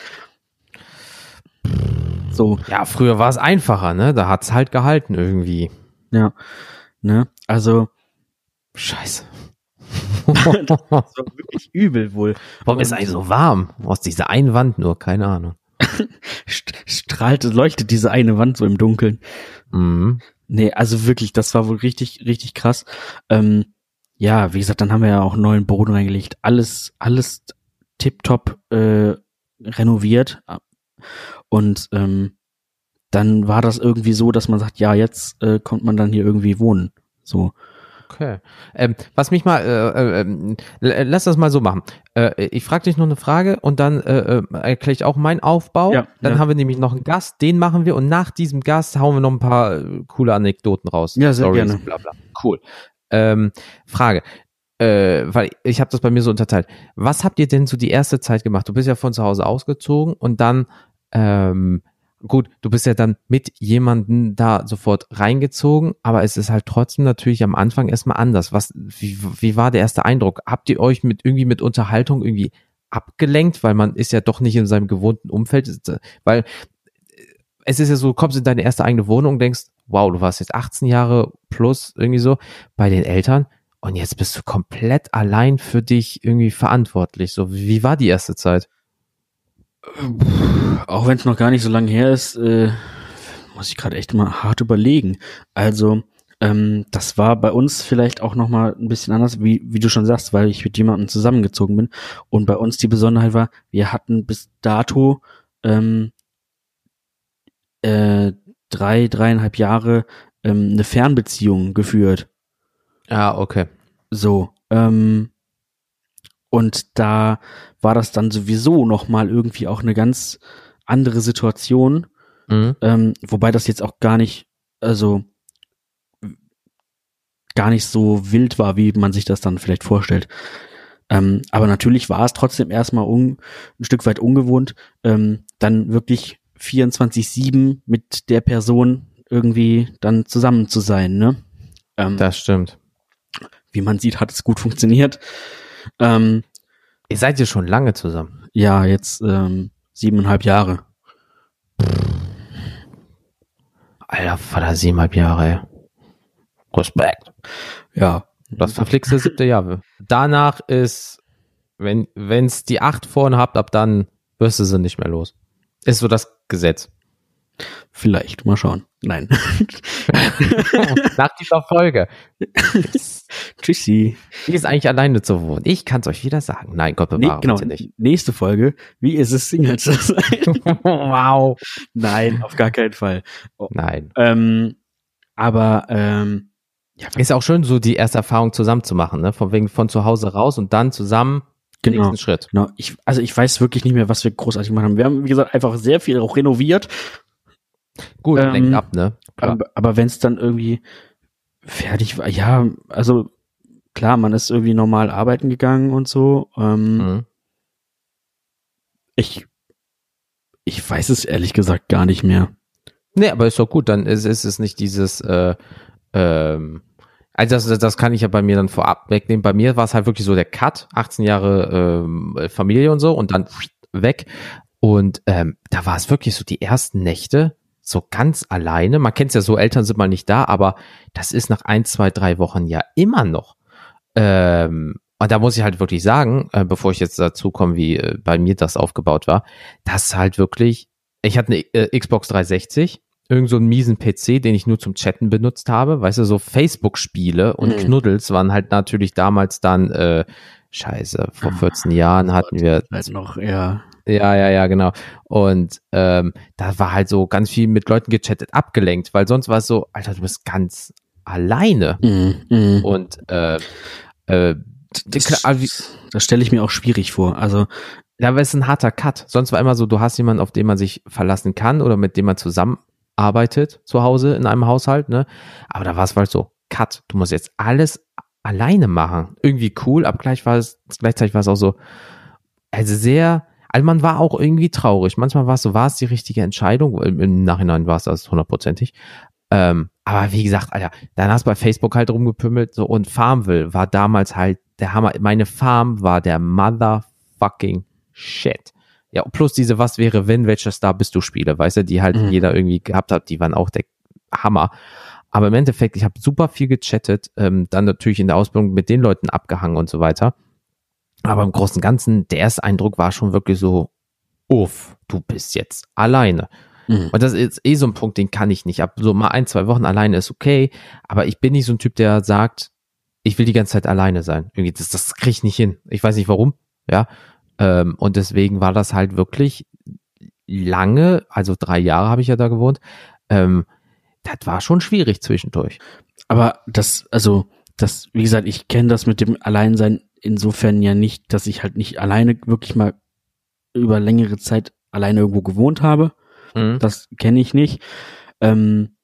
So. Ja, früher war es einfacher, ne? Da hat's halt gehalten irgendwie. Ja. Ne? Also. Scheiße. das war wirklich übel wohl. Warum ist eigentlich so warm? Aus dieser einen Wand nur, keine Ahnung. strahlt, leuchtet diese eine Wand so im Dunkeln. Mhm. Nee, also wirklich, das war wohl richtig, richtig krass. Ähm, ja, wie gesagt, dann haben wir ja auch neuen Boden reingelegt. Alles, alles tipptopp äh, renoviert. Und ähm, dann war das irgendwie so, dass man sagt, ja, jetzt äh, kommt man dann hier irgendwie wohnen. So. Okay. Ähm, was mich mal, äh, äh, äh, lass das mal so machen. Äh, ich frage dich noch eine Frage und dann äh, äh, erkläre ich auch meinen Aufbau. Ja, dann ja. haben wir nämlich noch einen Gast, den machen wir und nach diesem Gast hauen wir noch ein paar äh, coole Anekdoten raus. Ja, sehr Stories, gerne. Bla bla. Cool. Ähm, Frage. Äh, weil ich habe das bei mir so unterteilt. Was habt ihr denn so die erste Zeit gemacht? Du bist ja von zu Hause ausgezogen und dann ähm, gut, du bist ja dann mit jemanden da sofort reingezogen, aber es ist halt trotzdem natürlich am Anfang erstmal anders. Was, wie, wie war der erste Eindruck? Habt ihr euch mit irgendwie mit Unterhaltung irgendwie abgelenkt, weil man ist ja doch nicht in seinem gewohnten Umfeld, weil es ist ja so, du kommst in deine erste eigene Wohnung und denkst, wow, du warst jetzt 18 Jahre plus irgendwie so bei den Eltern und jetzt bist du komplett allein für dich irgendwie verantwortlich. So, wie war die erste Zeit? Auch wenn es noch gar nicht so lange her ist, äh, muss ich gerade echt mal hart überlegen. Also, ähm, das war bei uns vielleicht auch noch mal ein bisschen anders, wie, wie du schon sagst, weil ich mit jemandem zusammengezogen bin. Und bei uns die Besonderheit war, wir hatten bis dato ähm, äh, drei, dreieinhalb Jahre ähm, eine Fernbeziehung geführt. Ah, okay. So, ähm, und da war das dann sowieso nochmal irgendwie auch eine ganz andere Situation. Mhm. Ähm, wobei das jetzt auch gar nicht, also gar nicht so wild war, wie man sich das dann vielleicht vorstellt. Ähm, aber natürlich war es trotzdem erstmal un, ein Stück weit ungewohnt, ähm, dann wirklich 24-7 mit der Person irgendwie dann zusammen zu sein, ne? Ähm, das stimmt. Wie man sieht, hat es gut funktioniert. Ähm, Ihr seid ja schon lange zusammen. Ja, jetzt ähm, siebeneinhalb Jahre. Alter Vater, siebeneinhalb Jahre, ey. Respekt. Ja. Das verflixte siebte Jahr. Danach ist, wenn wenn's die acht vorne habt, ab dann wirst du sie nicht mehr los. Ist so das Gesetz. Vielleicht, mal schauen. Nein. Nach dieser Folge. Tschüssi. Wie ist eigentlich alleine zu wohnen? Ich kann es euch wieder sagen. Nein, Gott bewahre nee, genau. nicht. Nächste Folge. Wie ist es, Single zu sein? wow. Nein, auf gar keinen Fall. Oh. Nein. Ähm, aber ähm, ja, ist auch schön, so die erste Erfahrung zusammen zu machen, ne? Von wegen von zu Hause raus und dann zusammen genau, nächsten Schritt. Genau. Ich, also ich weiß wirklich nicht mehr, was wir großartig gemacht haben. Wir haben, wie gesagt, einfach sehr viel auch renoviert. Gut, ähm, lenkt ab, ne? Klar. Aber, aber wenn es dann irgendwie fertig war, ja, also klar, man ist irgendwie normal arbeiten gegangen und so. Ähm, mhm. Ich, ich weiß es ehrlich gesagt gar nicht mehr. Nee, aber ist doch gut, dann ist, ist es nicht dieses, äh, ähm, also das, das kann ich ja bei mir dann vorab wegnehmen. Bei mir war es halt wirklich so der Cut, 18 Jahre ähm, Familie und so und dann weg. Und ähm, da war es wirklich so die ersten Nächte so ganz alleine. Man kennt es ja so, Eltern sind mal nicht da, aber das ist nach ein, zwei, drei Wochen ja immer noch. Ähm, und da muss ich halt wirklich sagen, äh, bevor ich jetzt dazu komme, wie äh, bei mir das aufgebaut war, das halt wirklich, ich hatte eine äh, Xbox 360 irgend so einen miesen PC, den ich nur zum Chatten benutzt habe. Weißt du, so Facebook-Spiele und mhm. Knuddels waren halt natürlich damals dann, äh, scheiße, vor 14 ah, Jahren hatten wir. Halt noch, ja. Ja, ja, ja, genau. Und ähm, da war halt so ganz viel mit Leuten gechattet, abgelenkt, weil sonst war es so, Alter, du bist ganz alleine. Mhm, mh. Und äh, äh, das, das stelle ich mir auch schwierig vor. Also ja, aber es ist ein harter Cut. Sonst war immer so, du hast jemanden, auf den man sich verlassen kann oder mit dem man zusammen arbeitet zu Hause in einem Haushalt, ne? Aber da war es halt so, cut, du musst jetzt alles alleine machen. Irgendwie cool, aber gleich war es, gleichzeitig war es auch so, also sehr, also man war auch irgendwie traurig. Manchmal war es so, war es die richtige Entscheidung? Im Nachhinein war es das hundertprozentig. Ähm, aber wie gesagt, Alter, dann hast du bei Facebook halt rumgepümmelt so und Farmville war damals halt der Hammer. Meine Farm war der motherfucking shit. Ja, plus diese Was wäre, wenn, welcher Star bist du Spiele, weißt du, die halt mhm. jeder irgendwie gehabt hat, die waren auch der Hammer. Aber im Endeffekt, ich habe super viel gechattet, ähm, dann natürlich in der Ausbildung mit den Leuten abgehangen und so weiter. Aber im Großen und Ganzen, der erste Eindruck war schon wirklich so, uff, du bist jetzt alleine. Mhm. Und das ist eh so ein Punkt, den kann ich nicht. Ab so mal ein, zwei Wochen alleine ist okay, aber ich bin nicht so ein Typ, der sagt, ich will die ganze Zeit alleine sein. Irgendwie, das, das kriege ich nicht hin. Ich weiß nicht warum, ja. Ähm, und deswegen war das halt wirklich lange, also drei Jahre habe ich ja da gewohnt. Ähm, das war schon schwierig zwischendurch. Aber das, also, das, wie gesagt, ich kenne das mit dem Alleinsein insofern ja nicht, dass ich halt nicht alleine wirklich mal über längere Zeit alleine irgendwo gewohnt habe. Mhm. Das kenne ich nicht. Ähm,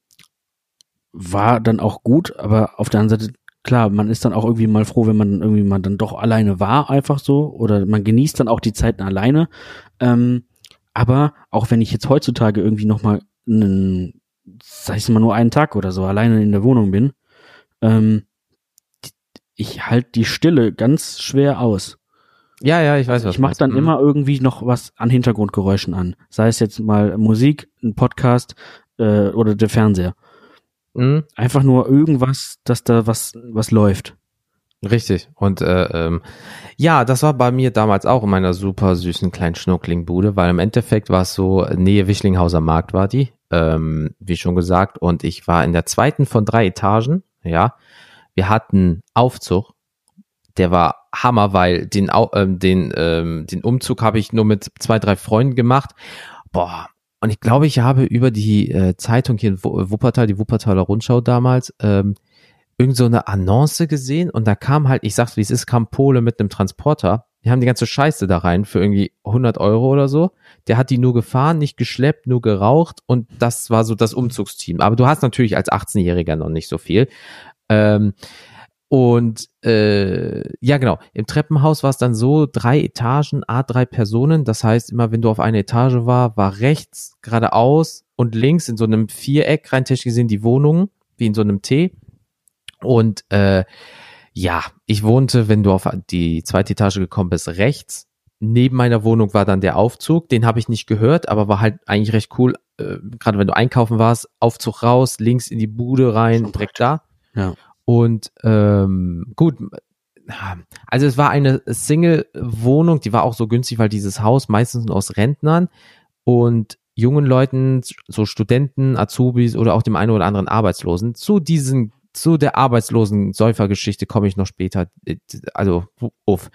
war dann auch gut, aber auf der anderen Seite klar, man ist dann auch irgendwie mal froh, wenn man irgendwie mal dann doch alleine war, einfach so, oder man genießt dann auch die Zeiten alleine. Ähm, Aber auch wenn ich jetzt heutzutage irgendwie nochmal einen, sag ich mal, nur einen Tag oder so alleine in der Wohnung bin, ähm, ich halte die Stille ganz schwer aus. Ja, ja, ich weiß was. Ich mache dann mhm. immer irgendwie noch was an Hintergrundgeräuschen an. Sei es jetzt mal Musik, ein Podcast äh, oder der Fernseher. Mhm. Einfach nur irgendwas, dass da was, was läuft. Richtig. Und äh, ähm, ja, das war bei mir damals auch in meiner super süßen kleinen Schnucklingbude, weil im Endeffekt war es so, Nähe Wischlinghauser Markt war die, ähm, wie schon gesagt, und ich war in der zweiten von drei Etagen, ja. Wir hatten Aufzug, der war Hammer, weil den, ähm, den, ähm, den Umzug habe ich nur mit zwei, drei Freunden gemacht. Boah, und ich glaube, ich habe über die äh, Zeitung hier in Wuppertal, die Wuppertaler Rundschau damals, ähm, irgend so eine Annonce gesehen und da kam halt, ich sag's wie es ist, kam Pole mit einem Transporter. Die haben die ganze Scheiße da rein für irgendwie 100 Euro oder so. Der hat die nur gefahren, nicht geschleppt, nur geraucht und das war so das Umzugsteam. Aber du hast natürlich als 18-Jähriger noch nicht so viel. Ähm, und äh, ja, genau. Im Treppenhaus war es dann so, drei Etagen, A, drei Personen. Das heißt, immer wenn du auf eine Etage war, war rechts geradeaus und links in so einem Viereck rein technisch gesehen die Wohnung, wie in so einem T. Und äh, ja, ich wohnte, wenn du auf die zweite Etage gekommen bist, rechts. Neben meiner Wohnung war dann der Aufzug, den habe ich nicht gehört, aber war halt eigentlich recht cool. Äh, Gerade wenn du einkaufen warst, Aufzug raus, links in die Bude rein, direkt da. Ja. Und ähm, gut, also es war eine Single-Wohnung, die war auch so günstig, weil dieses Haus meistens aus Rentnern und jungen Leuten, so Studenten, Azubis oder auch dem einen oder anderen Arbeitslosen zu diesen zu der arbeitslosen Säufergeschichte komme ich noch später. Also, uff.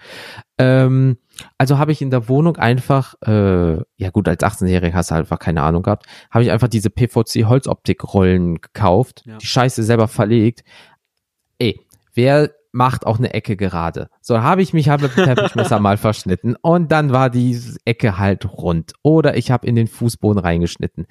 Ähm, also habe ich in der Wohnung einfach, äh, ja gut, als 18-Jähriger hast du halt einfach keine Ahnung gehabt, habe ich einfach diese PVC-Holzoptik-Rollen gekauft, ja. die Scheiße selber verlegt. Ey, wer macht auch eine Ecke gerade. So habe ich mich halt mit dem Teppichmesser mal verschnitten und dann war die Ecke halt rund. Oder ich habe in den Fußboden reingeschnitten.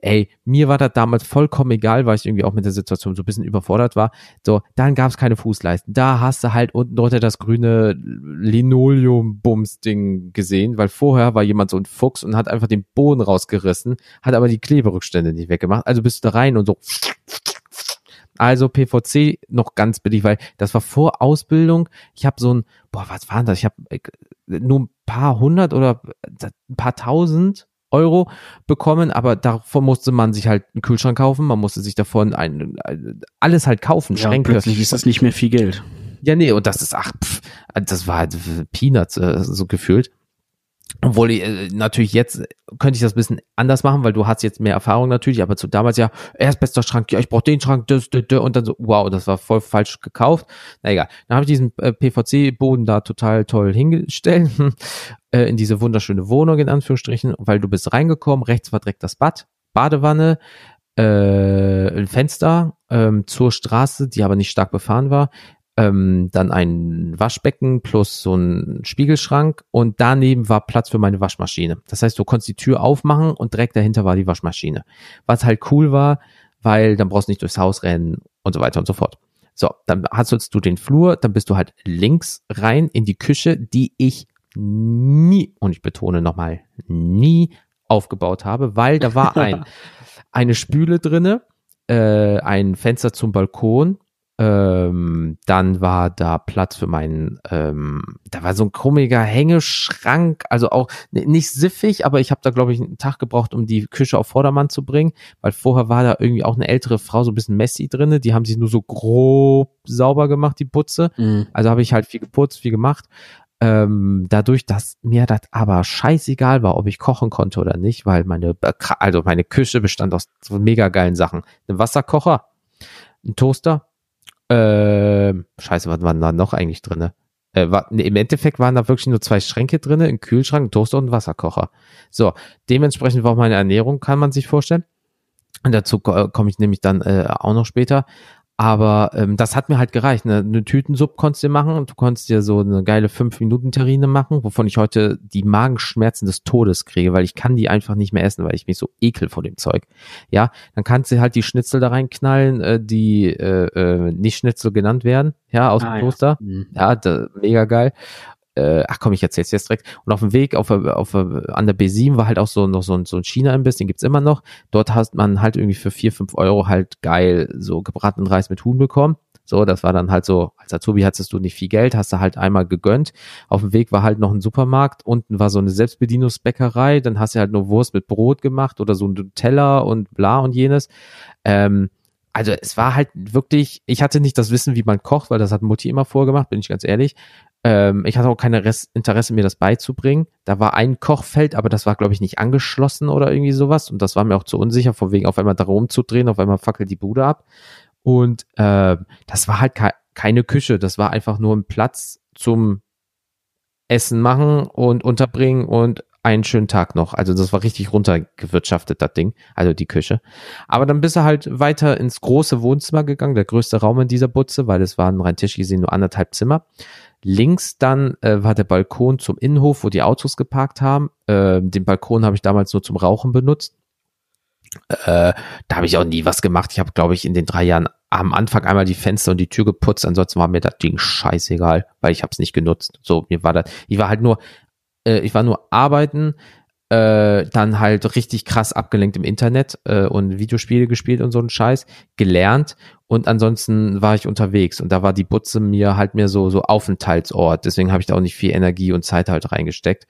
Ey, mir war das damals vollkommen egal, weil ich irgendwie auch mit der Situation so ein bisschen überfordert war. So, dann gab es keine Fußleisten. Da hast du halt unten drunter das grüne Linoleum-Bums-Ding gesehen, weil vorher war jemand so ein Fuchs und hat einfach den Boden rausgerissen, hat aber die Kleberückstände nicht weggemacht. Also bist du da rein und so also PVC noch ganz billig, weil das war vor Ausbildung. Ich habe so ein, boah, was waren das? Ich habe äh, nur ein paar hundert oder ein paar tausend Euro bekommen, aber davon musste man sich halt einen Kühlschrank kaufen, man musste sich davon ein, alles halt kaufen, ja, Schränke. Plötzlich ist das nicht mehr viel Geld. Ja, nee, und das ist, ach, pff, das war halt Peanuts, äh, so gefühlt. Obwohl äh, natürlich jetzt könnte ich das ein bisschen anders machen, weil du hast jetzt mehr Erfahrung natürlich, aber zu damals ja, erst bester Schrank, ja, ich brauche den Schrank, das, das, das, und dann so, wow, das war voll falsch gekauft. Na egal. Dann habe ich diesen äh, PVC-Boden da total toll hingestellt, äh, in diese wunderschöne Wohnung in Anführungsstrichen, weil du bist reingekommen, rechts war direkt das Bad, Badewanne, äh, ein Fenster ähm, zur Straße, die aber nicht stark befahren war ähm, dann ein Waschbecken plus so ein Spiegelschrank und daneben war Platz für meine Waschmaschine. Das heißt, du konntest die Tür aufmachen und direkt dahinter war die Waschmaschine. Was halt cool war, weil dann brauchst du nicht durchs Haus rennen und so weiter und so fort. So, dann hast du den Flur, dann bist du halt links rein in die Küche, die ich nie, und ich betone nochmal, nie aufgebaut habe, weil da war ein, eine Spüle drinne, äh, ein Fenster zum Balkon ähm, dann war da Platz für meinen, ähm, da war so ein komischer Hängeschrank, also auch nicht siffig, aber ich habe da, glaube ich, einen Tag gebraucht, um die Küche auf Vordermann zu bringen, weil vorher war da irgendwie auch eine ältere Frau, so ein bisschen messy drinne, die haben sich nur so grob sauber gemacht, die Putze. Mhm. Also habe ich halt viel geputzt, viel gemacht. Ähm, dadurch, dass mir das aber scheißegal war, ob ich kochen konnte oder nicht, weil meine, also meine Küche bestand aus so mega geilen Sachen. Ein Wasserkocher, ein Toaster, äh, scheiße, was waren da noch eigentlich drinne? Äh, war, nee, Im Endeffekt waren da wirklich nur zwei Schränke drinne, ein Kühlschrank, ein Toaster und ein Wasserkocher. So, dementsprechend war auch meine Ernährung, kann man sich vorstellen. Und dazu komme ich nämlich dann äh, auch noch später. Aber ähm, das hat mir halt gereicht. Eine, eine Tütensuppe konntest du dir machen und du konntest dir so eine geile 5-Minuten-Terrine machen, wovon ich heute die Magenschmerzen des Todes kriege, weil ich kann die einfach nicht mehr essen, weil ich mich so ekel vor dem Zeug. Ja, dann kannst du halt die Schnitzel da reinknallen, äh, die äh, äh, nicht Schnitzel genannt werden, ja, aus ah, dem Kloster. Ja, mhm. ja da, mega geil. Äh, ach komm, ich erzähl's jetzt direkt. Und auf dem Weg auf, auf, an der B7 war halt auch so noch so ein, so ein China-Imbiss, den gibt's immer noch. Dort hat man halt irgendwie für vier fünf Euro halt geil so gebratenen Reis mit Huhn bekommen. So, das war dann halt so, als Azubi hattest du nicht viel Geld, hast du halt einmal gegönnt. Auf dem Weg war halt noch ein Supermarkt, unten war so eine Selbstbedienungsbäckerei, dann hast du halt nur Wurst mit Brot gemacht oder so ein Teller und bla und jenes. Ähm, also es war halt wirklich, ich hatte nicht das Wissen, wie man kocht, weil das hat Mutti immer vorgemacht, bin ich ganz ehrlich. Ähm, ich hatte auch Rest Interesse, mir das beizubringen. Da war ein Kochfeld, aber das war, glaube ich, nicht angeschlossen oder irgendwie sowas. Und das war mir auch zu unsicher, vor wegen auf einmal da rumzudrehen, auf einmal fackelt die Bude ab. Und äh, das war halt ke keine Küche, das war einfach nur ein Platz zum Essen machen und unterbringen und einen schönen Tag noch. Also das war richtig runtergewirtschaftet, das Ding, also die Küche. Aber dann bist du halt weiter ins große Wohnzimmer gegangen, der größte Raum in dieser Butze, weil es waren rein Tisch gesehen nur anderthalb Zimmer. Links dann äh, war der Balkon zum Innenhof, wo die Autos geparkt haben. Äh, den Balkon habe ich damals nur zum Rauchen benutzt. Äh, da habe ich auch nie was gemacht. Ich habe, glaube ich, in den drei Jahren am Anfang einmal die Fenster und die Tür geputzt. Ansonsten war mir das Ding scheißegal, weil ich habe es nicht genutzt. So, mir war das, ich war halt nur, äh, ich war nur arbeiten, äh, dann halt richtig krass abgelenkt im Internet äh, und Videospiele gespielt und so ein Scheiß, gelernt und ansonsten war ich unterwegs und da war die Butze mir halt mehr so so Aufenthaltsort, deswegen habe ich da auch nicht viel Energie und Zeit halt reingesteckt.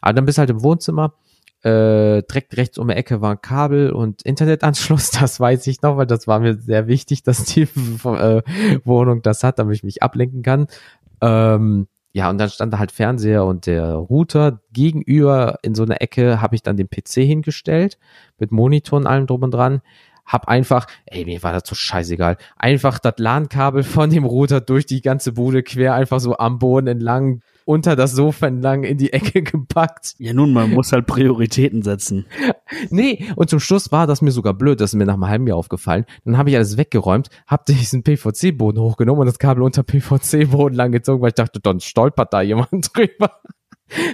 Aber dann bist halt im Wohnzimmer, äh, direkt rechts um die Ecke war Kabel und Internetanschluss, das weiß ich noch, weil das war mir sehr wichtig, dass die äh, Wohnung das hat, damit ich mich ablenken kann. Ähm, ja, und dann stand da halt Fernseher und der Router. Gegenüber in so einer Ecke habe ich dann den PC hingestellt mit Monitor und allem drum und dran. Hab einfach, ey, mir war das so scheißegal, einfach das LAN-Kabel von dem Router durch die ganze Bude quer einfach so am Boden entlang unter das Sofa entlang in die Ecke gepackt. Ja, nun, man muss halt Prioritäten setzen. nee, und zum Schluss war das mir sogar blöd, das ist mir nach einem halben Jahr aufgefallen. Dann habe ich alles weggeräumt, habe diesen PVC-Boden hochgenommen und das Kabel unter PVC-Boden lang gezogen, weil ich dachte, dann stolpert da jemand drüber.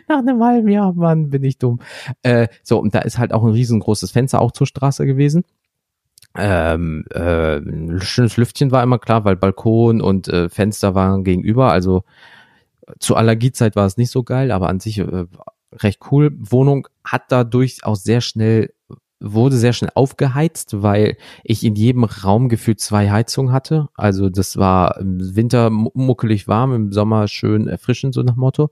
Nach einem halben Jahr, Mann, bin ich dumm. Äh, so, und da ist halt auch ein riesengroßes Fenster auch zur Straße gewesen. Ähm, äh, schönes Lüftchen war immer klar, weil Balkon und äh, Fenster waren gegenüber, also zur Allergiezeit war es nicht so geil, aber an sich äh, recht cool. Wohnung hat dadurch auch sehr schnell wurde sehr schnell aufgeheizt, weil ich in jedem Raum gefühlt zwei Heizungen hatte. Also das war im Winter muckelig warm, im Sommer schön erfrischend, so nach Motto.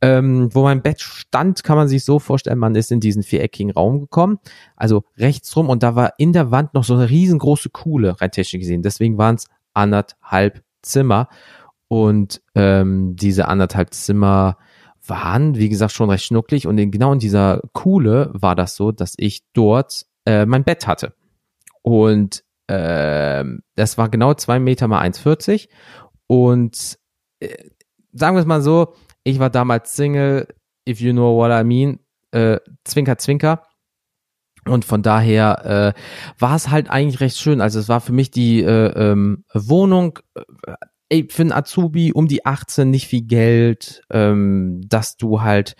Ähm, wo mein Bett stand, kann man sich so vorstellen, man ist in diesen viereckigen Raum gekommen, also rechts rum und da war in der Wand noch so eine riesengroße Kuhle, rein technisch gesehen. Deswegen waren es anderthalb Zimmer und ähm, diese anderthalb Zimmer waren, wie gesagt, schon recht schnucklig. Und in, genau in dieser Kuhle war das so, dass ich dort äh, mein Bett hatte. Und äh, das war genau zwei Meter mal 1,40. Und äh, sagen wir es mal so, ich war damals Single, if you know what I mean, äh, Zwinker, Zwinker. Und von daher äh, war es halt eigentlich recht schön. Also es war für mich die äh, ähm, Wohnung äh, ey, für einen Azubi um die 18 nicht viel Geld, ähm, dass du halt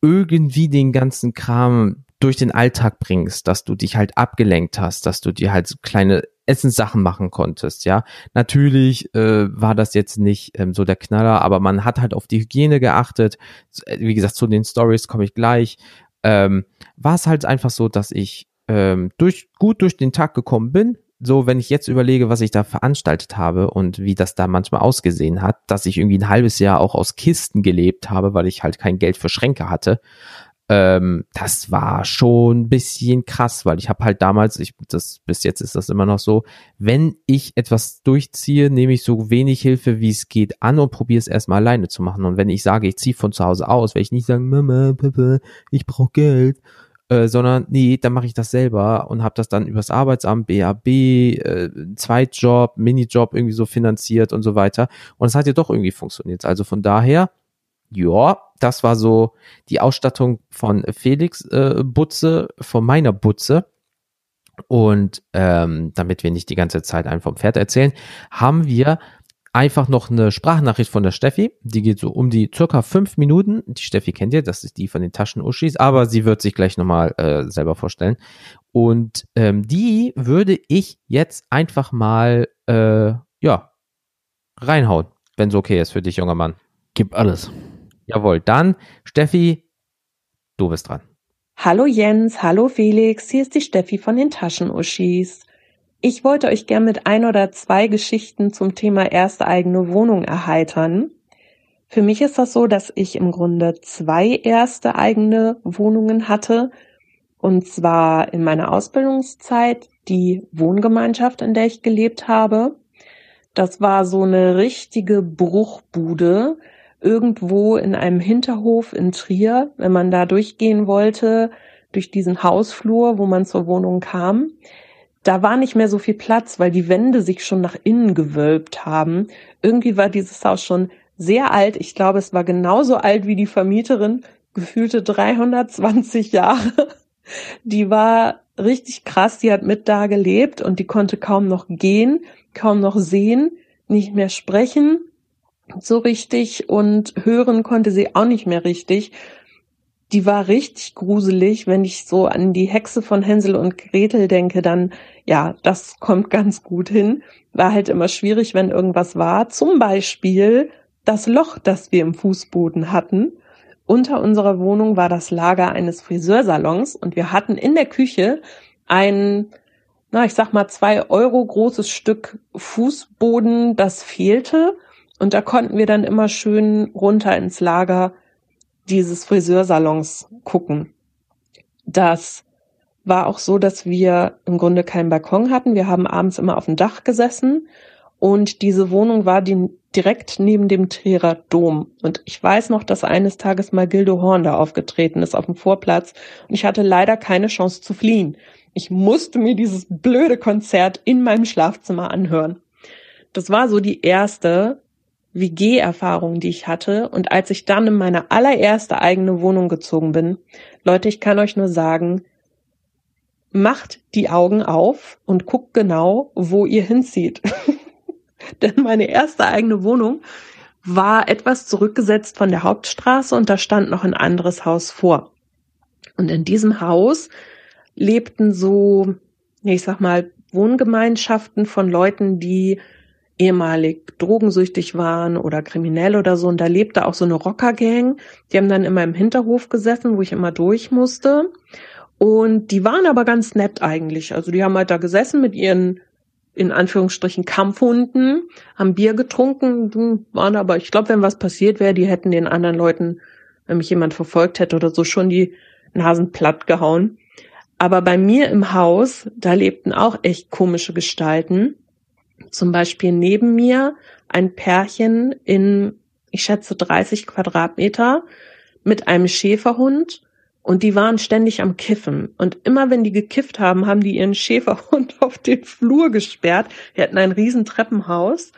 irgendwie den ganzen Kram durch den Alltag bringst, dass du dich halt abgelenkt hast, dass du dir halt so kleine Essenssachen machen konntest, ja. Natürlich äh, war das jetzt nicht ähm, so der Knaller, aber man hat halt auf die Hygiene geachtet. Äh, wie gesagt, zu den Stories komme ich gleich. Ähm, war es halt einfach so, dass ich ähm, durch gut durch den Tag gekommen bin, so, wenn ich jetzt überlege, was ich da veranstaltet habe und wie das da manchmal ausgesehen hat, dass ich irgendwie ein halbes Jahr auch aus Kisten gelebt habe, weil ich halt kein Geld für Schränke hatte, ähm, das war schon ein bisschen krass, weil ich habe halt damals, ich das bis jetzt ist das immer noch so, wenn ich etwas durchziehe, nehme ich so wenig Hilfe wie es geht an und probiere es erstmal alleine zu machen. Und wenn ich sage, ich ziehe von zu Hause aus, werde ich nicht sagen, Mama, Papa, ich brauche Geld, äh, sondern nee, dann mache ich das selber und habe das dann übers Arbeitsamt, BAB, äh, Zweitjob, Minijob irgendwie so finanziert und so weiter. Und es hat ja doch irgendwie funktioniert. Also von daher, ja, das war so die Ausstattung von Felix äh, Butze, von meiner Butze. Und ähm, damit wir nicht die ganze Zeit einfach vom Pferd erzählen, haben wir einfach noch eine Sprachnachricht von der Steffi. Die geht so um die circa fünf Minuten. Die Steffi kennt ihr, das ist die von den Taschenuschis, aber sie wird sich gleich nochmal äh, selber vorstellen. Und ähm, die würde ich jetzt einfach mal, äh, ja, reinhauen, wenn es okay ist für dich, junger Mann. Gib alles. Jawohl, dann Steffi, du bist dran. Hallo Jens, hallo Felix, hier ist die Steffi von den Taschenuschis. Ich wollte euch gern mit ein oder zwei Geschichten zum Thema erste eigene Wohnung erheitern. Für mich ist das so, dass ich im Grunde zwei erste eigene Wohnungen hatte. Und zwar in meiner Ausbildungszeit die Wohngemeinschaft, in der ich gelebt habe. Das war so eine richtige Bruchbude irgendwo in einem Hinterhof in Trier, wenn man da durchgehen wollte, durch diesen Hausflur, wo man zur Wohnung kam. Da war nicht mehr so viel Platz, weil die Wände sich schon nach innen gewölbt haben. Irgendwie war dieses Haus schon sehr alt. Ich glaube, es war genauso alt wie die Vermieterin, gefühlte 320 Jahre. Die war richtig krass, die hat mit da gelebt und die konnte kaum noch gehen, kaum noch sehen, nicht mehr sprechen so richtig und hören konnte sie auch nicht mehr richtig. Die war richtig gruselig. Wenn ich so an die Hexe von Hänsel und Gretel denke, dann, ja, das kommt ganz gut hin. War halt immer schwierig, wenn irgendwas war. Zum Beispiel das Loch, das wir im Fußboden hatten. Unter unserer Wohnung war das Lager eines Friseursalons und wir hatten in der Küche ein, na, ich sag mal, zwei Euro großes Stück Fußboden, das fehlte. Und da konnten wir dann immer schön runter ins Lager dieses Friseursalons gucken. Das war auch so, dass wir im Grunde keinen Balkon hatten. Wir haben abends immer auf dem Dach gesessen und diese Wohnung war die, direkt neben dem Trierer Dom. Und ich weiß noch, dass eines Tages mal Gildo Horn da aufgetreten ist auf dem Vorplatz und ich hatte leider keine Chance zu fliehen. Ich musste mir dieses blöde Konzert in meinem Schlafzimmer anhören. Das war so die erste WG-Erfahrung, die ich hatte. Und als ich dann in meine allererste eigene Wohnung gezogen bin, Leute, ich kann euch nur sagen, macht die Augen auf und guckt genau, wo ihr hinzieht. Denn meine erste eigene Wohnung war etwas zurückgesetzt von der Hauptstraße und da stand noch ein anderes Haus vor. Und in diesem Haus lebten so, ich sag mal, Wohngemeinschaften von Leuten, die ehemalig drogensüchtig waren oder kriminell oder so. Und da lebte auch so eine Rockergang. Die haben dann immer im Hinterhof gesessen, wo ich immer durch musste. Und die waren aber ganz nett eigentlich. Also die haben halt da gesessen mit ihren, in Anführungsstrichen, Kampfhunden, haben Bier getrunken, waren aber, ich glaube, wenn was passiert wäre, die hätten den anderen Leuten, wenn mich jemand verfolgt hätte oder so, schon die Nasen platt gehauen. Aber bei mir im Haus, da lebten auch echt komische Gestalten zum Beispiel neben mir ein Pärchen in, ich schätze, 30 Quadratmeter mit einem Schäferhund und die waren ständig am Kiffen. Und immer wenn die gekifft haben, haben die ihren Schäferhund auf den Flur gesperrt. Wir hatten ein riesen Treppenhaus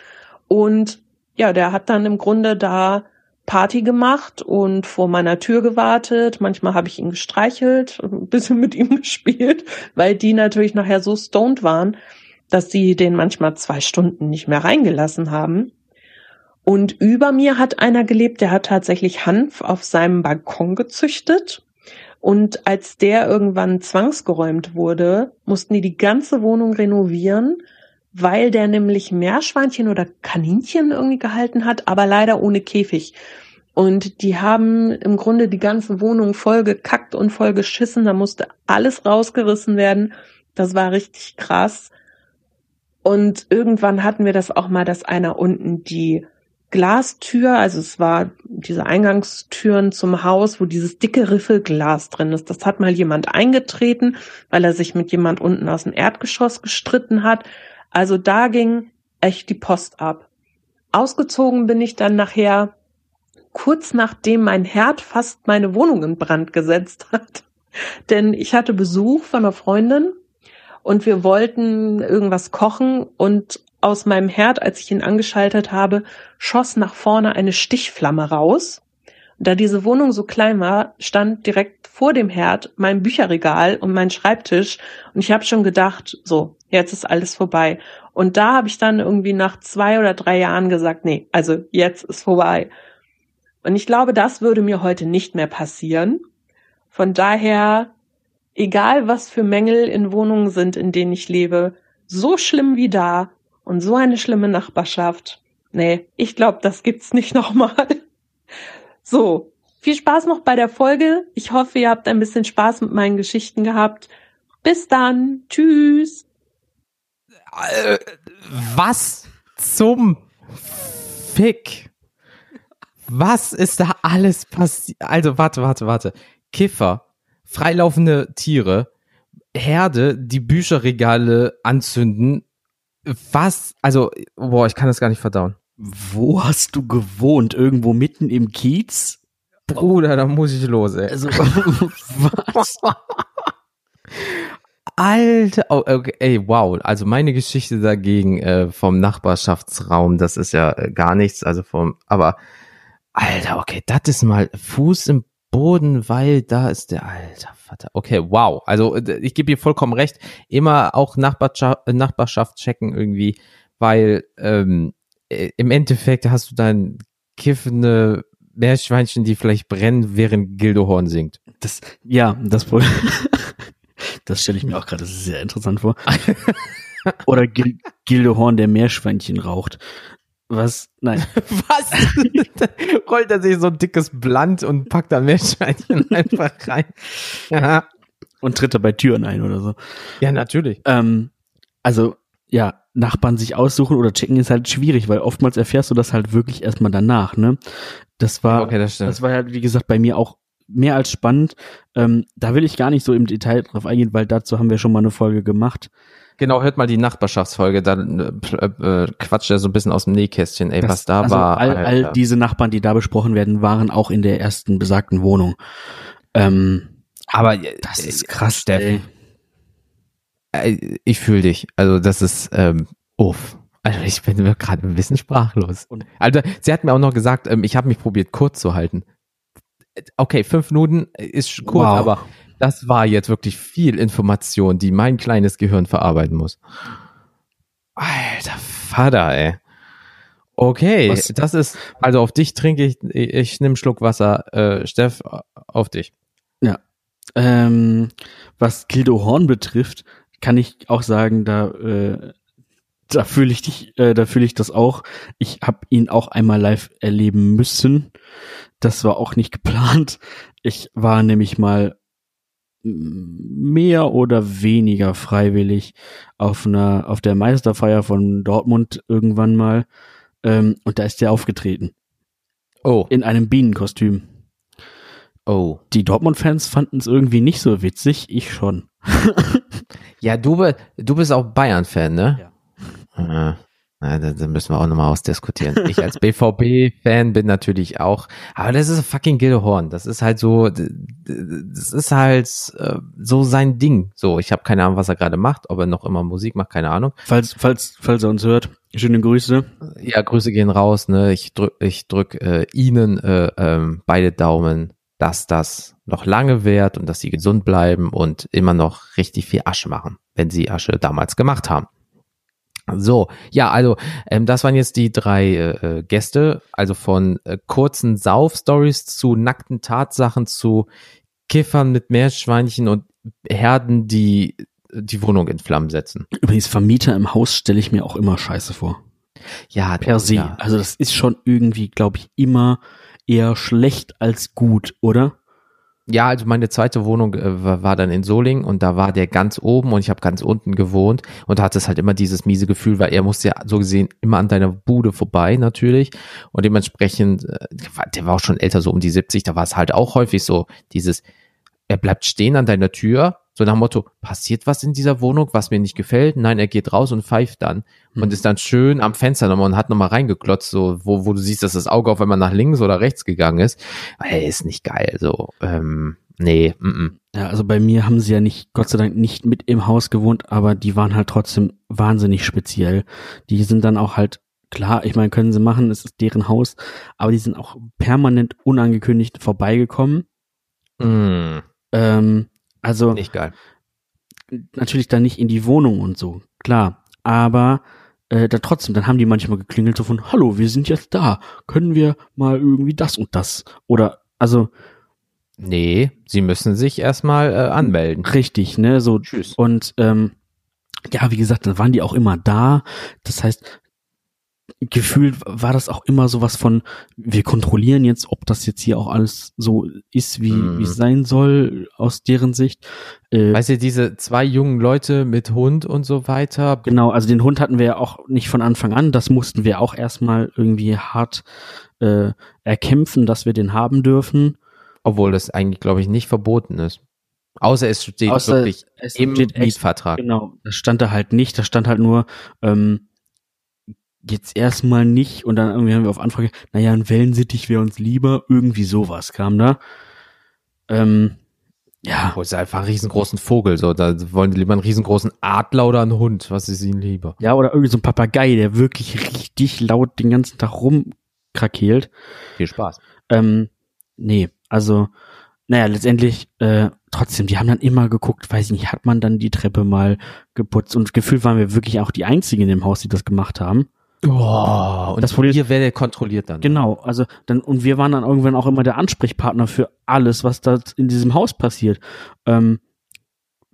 und ja, der hat dann im Grunde da Party gemacht und vor meiner Tür gewartet. Manchmal habe ich ihn gestreichelt, ein bisschen mit ihm gespielt, weil die natürlich nachher so stoned waren, dass sie den manchmal zwei Stunden nicht mehr reingelassen haben. Und über mir hat einer gelebt, der hat tatsächlich Hanf auf seinem Balkon gezüchtet. Und als der irgendwann zwangsgeräumt wurde, mussten die die ganze Wohnung renovieren, weil der nämlich Meerschweinchen oder Kaninchen irgendwie gehalten hat, aber leider ohne Käfig. Und die haben im Grunde die ganze Wohnung voll gekackt und voll geschissen. Da musste alles rausgerissen werden. Das war richtig krass. Und irgendwann hatten wir das auch mal, dass einer unten die Glastür, also es war diese Eingangstüren zum Haus, wo dieses dicke Riffelglas drin ist. Das hat mal jemand eingetreten, weil er sich mit jemand unten aus dem Erdgeschoss gestritten hat. Also da ging echt die Post ab. Ausgezogen bin ich dann nachher kurz nachdem mein Herd fast meine Wohnung in Brand gesetzt hat. Denn ich hatte Besuch von einer Freundin und wir wollten irgendwas kochen und aus meinem Herd, als ich ihn angeschaltet habe, schoss nach vorne eine Stichflamme raus. Und da diese Wohnung so klein war, stand direkt vor dem Herd mein Bücherregal und mein Schreibtisch und ich habe schon gedacht, so, jetzt ist alles vorbei. Und da habe ich dann irgendwie nach zwei oder drei Jahren gesagt, nee, also jetzt ist vorbei. Und ich glaube, das würde mir heute nicht mehr passieren. Von daher egal was für Mängel in Wohnungen sind, in denen ich lebe, so schlimm wie da und so eine schlimme Nachbarschaft. Nee, ich glaube, das gibt's nicht nochmal. So, viel Spaß noch bei der Folge. Ich hoffe, ihr habt ein bisschen Spaß mit meinen Geschichten gehabt. Bis dann. Tschüss. Äh, was zum Fick? Was ist da alles passiert? Also, warte, warte, warte. Kiffer, freilaufende Tiere, Herde, die Bücherregale anzünden. Was? Also, boah, ich kann das gar nicht verdauen. Wo hast du gewohnt? Irgendwo mitten im Kiez? Bruder, da muss ich los, ey. Also, was? Alter, okay, ey, wow. Also meine Geschichte dagegen äh, vom Nachbarschaftsraum, das ist ja äh, gar nichts. Also vom, aber Alter, okay, das ist mal Fuß im Boden, weil da ist der alter Vater. Okay, wow. Also äh, ich gebe dir vollkommen recht. Immer auch Nachbarschaft, Nachbarschaft checken irgendwie, weil ähm, äh, im Endeffekt hast du dann kiffende Meerschweinchen, die vielleicht brennen, während Gildehorn singt. Das, ja, das Problem. Das stelle ich mir auch gerade sehr interessant vor. Oder Gil Gildehorn, der Meerschweinchen raucht. Was? Nein. Was? Rollt er sich so ein dickes Blatt und packt da Meerschweinchen einfach rein. Ja. Und tritt dabei Türen ein oder so. Ja, natürlich. Ähm, also, ja, Nachbarn sich aussuchen oder checken ist halt schwierig, weil oftmals erfährst du das halt wirklich erstmal danach, ne? Das war, okay, das, das war ja, wie gesagt, bei mir auch mehr als spannend. Ähm, da will ich gar nicht so im Detail drauf eingehen, weil dazu haben wir schon mal eine Folge gemacht. Genau, hört mal die Nachbarschaftsfolge, dann äh, äh, quatscht er so ein bisschen aus dem Nähkästchen, ey, Das- was da also war. All, all diese Nachbarn, die da besprochen werden, waren auch in der ersten besagten Wohnung. Ähm, Aber das äh, ist krass, Steff, ey. äh, ich fühle dich. Also das ist ähm, uff. Also ich bin gerade ein bisschen sprachlos. Und- Alter, sie hat mir auch noch gesagt, ähm, ich habe mich probiert kurz zu halten. Äh, Okay, fünf Minuten ist kurz, Wow. aber das war jetzt wirklich viel Information, die mein kleines Gehirn verarbeiten muss. Alter Vater, ey. Okay, Was- das ist, also auf dich trinke ich, ich, ich nehme einen Schluck Wasser. Äh, Steff, auf dich. Ähm, was Gildo Horn betrifft, kann ich auch sagen, da äh, da fühle ich dich, äh, da fühle ich das auch. Ich habe ihn auch einmal live erleben müssen. Das war auch nicht geplant. Ich war nämlich mal mehr oder weniger freiwillig auf einer auf der Meisterfeier von Dortmund irgendwann mal ähm, und da ist der aufgetreten Oh, in einem Bienenkostüm. oh. Die Dortmund-Fans fanden es irgendwie nicht so witzig, ich schon. Ja, du, du bist auch Bayern-Fan, ne? Ja. Na, da, da müssen wir auch nochmal ausdiskutieren. Ich als BVB-Fan bin natürlich auch, aber das ist fucking Gildehorn. Das ist halt so, das ist halt äh, so sein Ding. So, ich habe keine Ahnung, was er gerade macht, ob er noch immer Musik macht, keine Ahnung. Falls, falls, falls er uns hört, schöne Grüße. Ja, Grüße gehen raus, ne? Ich drück, ich drück äh, Ihnen äh, ähm, beide Daumen, dass das noch lange währt und dass sie gesund bleiben und immer noch richtig viel Asche machen, wenn sie Asche damals gemacht haben. So, ja, also ähm, das waren jetzt die drei äh, äh, Gäste, also von äh, kurzen Sauf-Stories zu nackten Tatsachen zu Kiffern mit Meerschweinchen und Herden, die die Wohnung in Flammen setzen. Übrigens, Vermieter im Haus stelle ich mir auch immer scheiße vor. Ja, Per se. Ja. Also das ist schon irgendwie, glaube ich, immer eher schlecht als gut, oder? Ja, also meine zweite Wohnung äh, war, dann in Solingen und da war der ganz oben und ich habe ganz unten gewohnt und hatte es halt immer dieses miese Gefühl, weil er musste ja so gesehen immer an deiner Bude vorbei natürlich und dementsprechend, äh, der war auch schon älter, so um die 70, da war es halt auch häufig so dieses, er bleibt stehen an deiner Tür, so nach dem Motto, passiert was in dieser Wohnung, was mir nicht gefällt? Nein, er geht raus und pfeift dann und ist dann schön am Fenster nochmal und hat nochmal reingeklotzt, so, wo, wo du siehst, dass das Auge auf einmal nach links oder rechts gegangen ist. Ey, ist nicht geil, so, ähm, nee, mm, mm. Ja, also bei mir haben sie ja nicht, Gott sei Dank, nicht mit im Haus gewohnt, aber die waren halt trotzdem wahnsinnig speziell. Die sind dann auch halt, klar, ich meine, können sie machen, es ist deren Haus, aber die sind auch permanent unangekündigt vorbeigekommen. Mm, Ähm, also nicht geil. natürlich dann nicht in die Wohnung und so, klar. Aber äh, da trotzdem, dann haben die manchmal geklingelt so von, hallo, wir sind jetzt da, können wir mal irgendwie das und das? Oder, also Nee, sie müssen sich erstmal äh, anmelden. richtig, ne, so. Tschüss. Und ähm, ja, wie gesagt, dann waren die auch immer da. Das heißt, gefühlt war das auch immer sowas von, wir kontrollieren jetzt, ob das jetzt hier auch alles so ist, wie Mhm. wie es sein soll, aus deren Sicht. Äh, Weißt du, diese zwei jungen Leute mit Hund und so weiter. Genau, also den Hund hatten wir ja auch nicht von Anfang an. Das mussten wir auch erstmal irgendwie hart äh, erkämpfen, dass wir den haben dürfen. Obwohl das eigentlich, glaube ich, nicht verboten ist. Außer es steht Außer wirklich es im Mietvertrag. Genau, das stand da halt nicht. Da stand halt nur, ähm, jetzt erstmal nicht und dann irgendwie haben wir auf Anfrage, naja, ein Wellensittich wäre uns lieber, irgendwie sowas kam da. Ähm, ja, Oh, ist einfach einen riesengroßen Vogel, so. Da wollen die lieber einen riesengroßen Adler oder einen Hund. Was ist ihnen lieber? ja, oder irgendwie so ein Papagei, der wirklich richtig laut den ganzen Tag rumkrakeelt. Viel Spaß. Ähm, nee, also, naja, letztendlich, äh, trotzdem, die haben dann immer geguckt, weiß ich nicht, hat man dann die Treppe mal geputzt und gefühlt waren wir wirklich auch die Einzigen in dem Haus, die das gemacht haben. Oh, und Das Problem hier wäre kontrolliert dann. Genau, also dann, und wir waren dann irgendwann auch immer der Ansprechpartner für alles, was da in diesem Haus passiert. Ähm,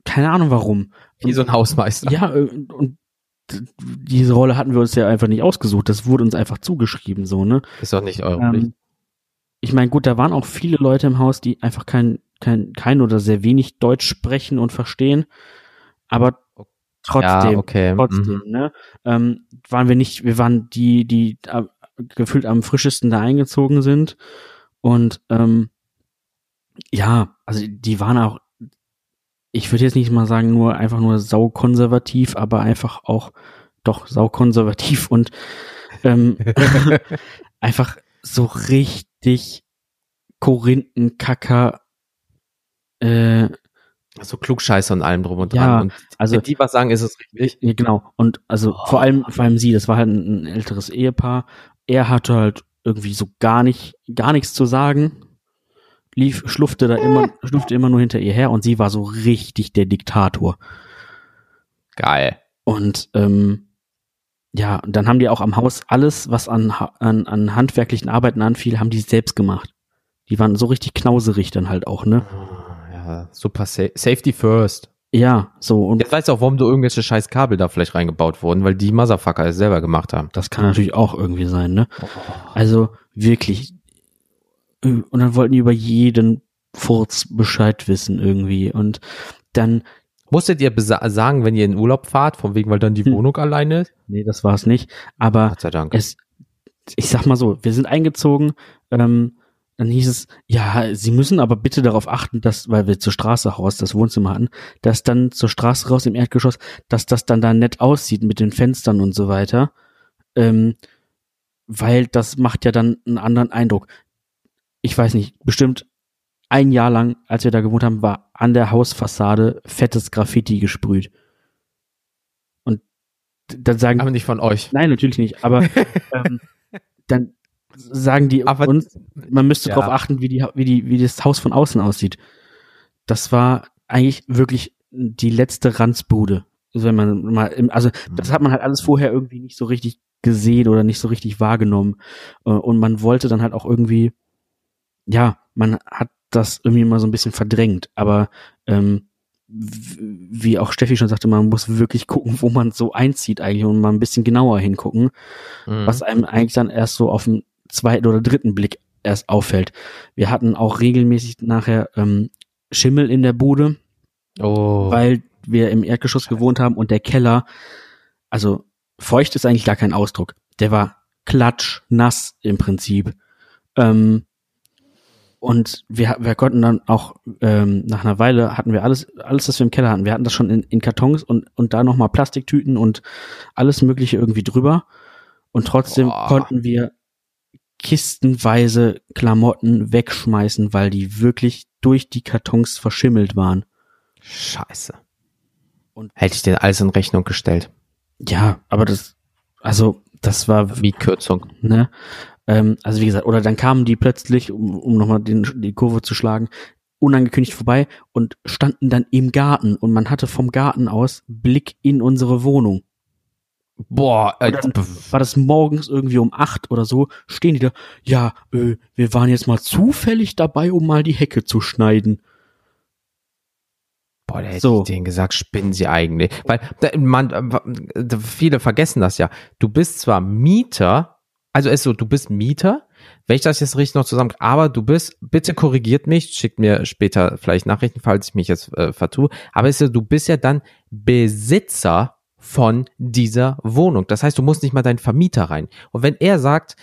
keine Ahnung warum. Wie so ein Hausmeister. Ja, äh, und diese Rolle hatten wir uns ja einfach nicht ausgesucht. Das wurde uns einfach zugeschrieben, so, ne? Ist doch nicht eure Pflicht. Ähm, ich meine, gut, da waren auch viele Leute im Haus, die einfach kein, kein, kein oder sehr wenig Deutsch sprechen und verstehen. Aber trotzdem, ja, okay. trotzdem, Mhm. ne? Ähm, waren wir nicht, wir waren die, die äh, gefühlt am frischesten da eingezogen sind. Und ähm, ja, also die waren auch, ich würde jetzt nicht mal sagen, nur einfach nur saukonservativ, aber einfach auch doch saukonservativ und ähm, einfach so richtig Korinthenkacker äh, So Klugscheiße und allem drum und dran. Ja, und also wenn die was sagen, ist es richtig. Ja, genau. Und also vor allem, vor allem sie, das war halt ein, ein älteres Ehepaar. Er hatte halt irgendwie so gar nicht, gar nichts zu sagen. Lief, schlufte da immer, schlufte immer nur hinter ihr her und sie war so richtig der Diktator. Geil. Und ähm, ja, und dann haben die auch am Haus alles, was an, an, an handwerklichen Arbeiten anfiel, haben die selbst gemacht. Die waren so richtig knauserig dann halt auch, ne? Super sa Safety first. Ja, so und Jetzt weißt du auch, warum du irgendwelche scheiß Kabel da vielleicht reingebaut wurden, weil die Motherfucker es selber gemacht haben. das kann natürlich auch irgendwie sein, ne? Also wirklich. Und dann wollten die über jeden Furz Bescheid wissen irgendwie. Und dann, Musstet ihr sagen, wenn ihr in Urlaub fahrt, von wegen, weil dann die Hm. Wohnung alleine ist? nee, das war es nicht. Aber Gott sei Dank. es, ich sag mal so, wir sind eingezogen, ähm, dann hieß es, ja, Sie müssen aber bitte darauf achten, dass, weil wir zur Straße raus das Wohnzimmer hatten, dass dann zur Straße raus im Erdgeschoss, dass das dann da nett aussieht mit den Fenstern und so weiter. Ähm, weil das macht ja dann einen anderen Eindruck. Ich weiß nicht, bestimmt ein Jahr lang, als wir da gewohnt haben, war an der Hausfassade fettes Graffiti gesprüht. Und dann sagen Aber nicht von euch. Nein, natürlich nicht. Aber ähm, dann sagen die Aber- uns, man müsste Ja. darauf achten, wie die, wie die, wie das Haus von außen aussieht. Das war eigentlich wirklich die letzte Ranzbude. Also wenn man mal, im, also das hat man halt alles vorher irgendwie nicht so richtig gesehen oder nicht so richtig wahrgenommen. Äh, Und man wollte dann halt auch irgendwie, ja, man hat das irgendwie mal so ein bisschen verdrängt. Aber ähm, wie auch Steffi schon sagte, man muss wirklich gucken, wo man so einzieht eigentlich und mal ein bisschen genauer hingucken Mhm. was einem eigentlich dann erst so auf dem zweiten oder dritten Blick erst auffällt. Wir hatten auch regelmäßig nachher ähm, Schimmel in der Bude, Oh. weil wir im Erdgeschoss gewohnt haben und der Keller, also feucht ist eigentlich gar kein Ausdruck. Der war klatsch, nass im Prinzip. Ähm, und wir, wir konnten dann auch ähm, nach einer Weile hatten wir alles, alles, was wir im Keller hatten. Wir hatten das schon in, in Kartons und, und da nochmal Plastiktüten und alles Mögliche irgendwie drüber. Und trotzdem Boah. konnten wir kistenweise Klamotten wegschmeißen, weil die wirklich durch die Kartons verschimmelt waren. Scheiße. Und- Hätte ich den alles in Rechnung gestellt. Ja, aber das, also das war Mietkürzung. Ne? Ähm, also wie gesagt, oder dann kamen die plötzlich, um, um nochmal die Kurve zu schlagen, unangekündigt vorbei und standen dann im Garten und man hatte vom Garten aus Blick in unsere Wohnung. Boah, äh, war das morgens irgendwie um acht oder so, stehen die da, ja, äh, wir waren jetzt mal zufällig dabei, um mal die Hecke zu schneiden. Boah, da hätte So. ich denen gesagt, spinnen sie eigentlich. Weil man, äh, viele vergessen das ja. Du bist zwar Mieter, also ist so, du bist Mieter, wenn ich das jetzt richtig noch zusammen, aber du bist, bitte korrigiert mich, schickt mir später vielleicht Nachrichten, falls ich mich jetzt äh, vertue, aber ist so, du bist ja dann Besitzer von dieser Wohnung. Das heißt, du musst nicht mal deinen Vermieter rein. Und wenn er sagt,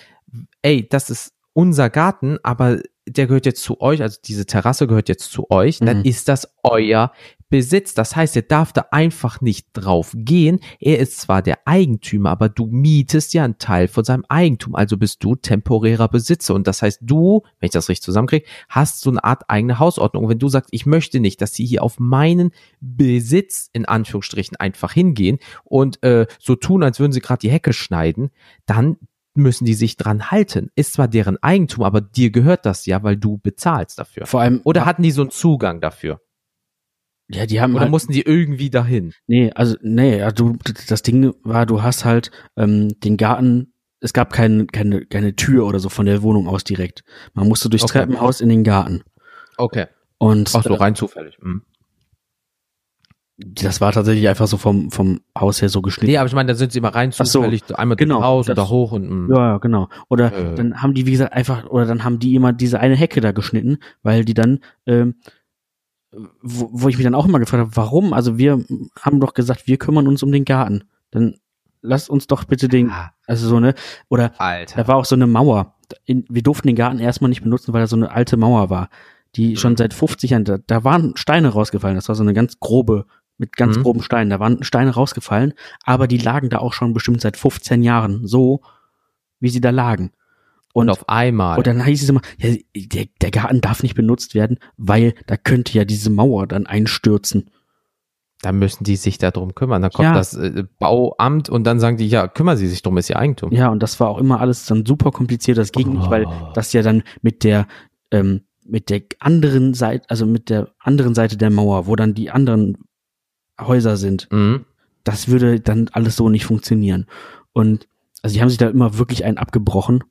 ey, das ist unser Garten, aber der gehört jetzt zu euch, also diese Terrasse gehört jetzt zu euch, dann Mhm. ist das euer Besitz. Das heißt, er darf da einfach nicht drauf gehen. Er ist zwar der Eigentümer, aber du mietest ja einen Teil von seinem Eigentum. Also bist du temporärer Besitzer. Und das heißt, du, wenn ich das richtig zusammenkriege, hast so eine Art eigene Hausordnung. Und wenn du sagst, ich möchte nicht, dass sie hier auf meinen Besitz in Anführungsstrichen einfach hingehen und äh, so tun, als würden sie gerade die Hecke schneiden, dann müssen die sich dran halten. Ist zwar deren Eigentum, aber dir gehört das ja, weil du bezahlst dafür. Vor allem, Oder hatten die so einen Zugang dafür? ja, die haben Oder halt, mussten die irgendwie dahin? nee, also, nee, ja, du, das Ding war, du hast halt, ähm, den Garten, es gab kein, keine, keine Tür oder so von der Wohnung aus direkt. Man musste durchs Okay. Treppenhaus in den Garten. Okay. Und Ach so, äh, rein zufällig. Mhm. Das war tatsächlich einfach so vom, vom Haus her so geschnitten. Nee, aber ich meine, da sind sie immer rein Ach so, zufällig, einmal genau, raus und das- da hoch und mm. Ja, genau. Oder Äh. dann haben die, wie gesagt, einfach, oder dann haben die immer diese eine Hecke da geschnitten, weil die dann, ähm, wo, wo ich mich dann auch immer gefragt habe, warum? Also wir haben doch gesagt, wir kümmern uns um den Garten. Dann lasst uns doch bitte den, Ah, also so eine, oder Alter. da war auch so eine Mauer. In, wir durften den Garten erstmal nicht benutzen, weil da so eine alte Mauer war, die schon seit 50 Jahren, da, da waren Steine rausgefallen. Das war so eine ganz grobe, mit ganz Mhm. groben Steinen. Da waren Steine rausgefallen, aber die lagen da auch schon bestimmt seit 15 Jahren so, wie sie da lagen. Und Und, auf einmal. und dann hieß es immer, ja, der, der Garten darf nicht benutzt werden, weil da könnte ja diese Mauer dann einstürzen. da müssen die sich darum kümmern. Dann kommt Ja. das äh, Bauamt und dann sagen die, ja, kümmern Sie sich drum, ist Ihr Eigentum. Ja, und das war auch immer alles dann super kompliziert. Das ging nicht, weil Oh. das ja dann mit der ähm, mit der anderen Seite, also mit der anderen Seite der Mauer, wo dann die anderen Häuser sind, Mhm. das würde dann alles so nicht funktionieren. Und also die haben sich da immer wirklich einen abgebrochen.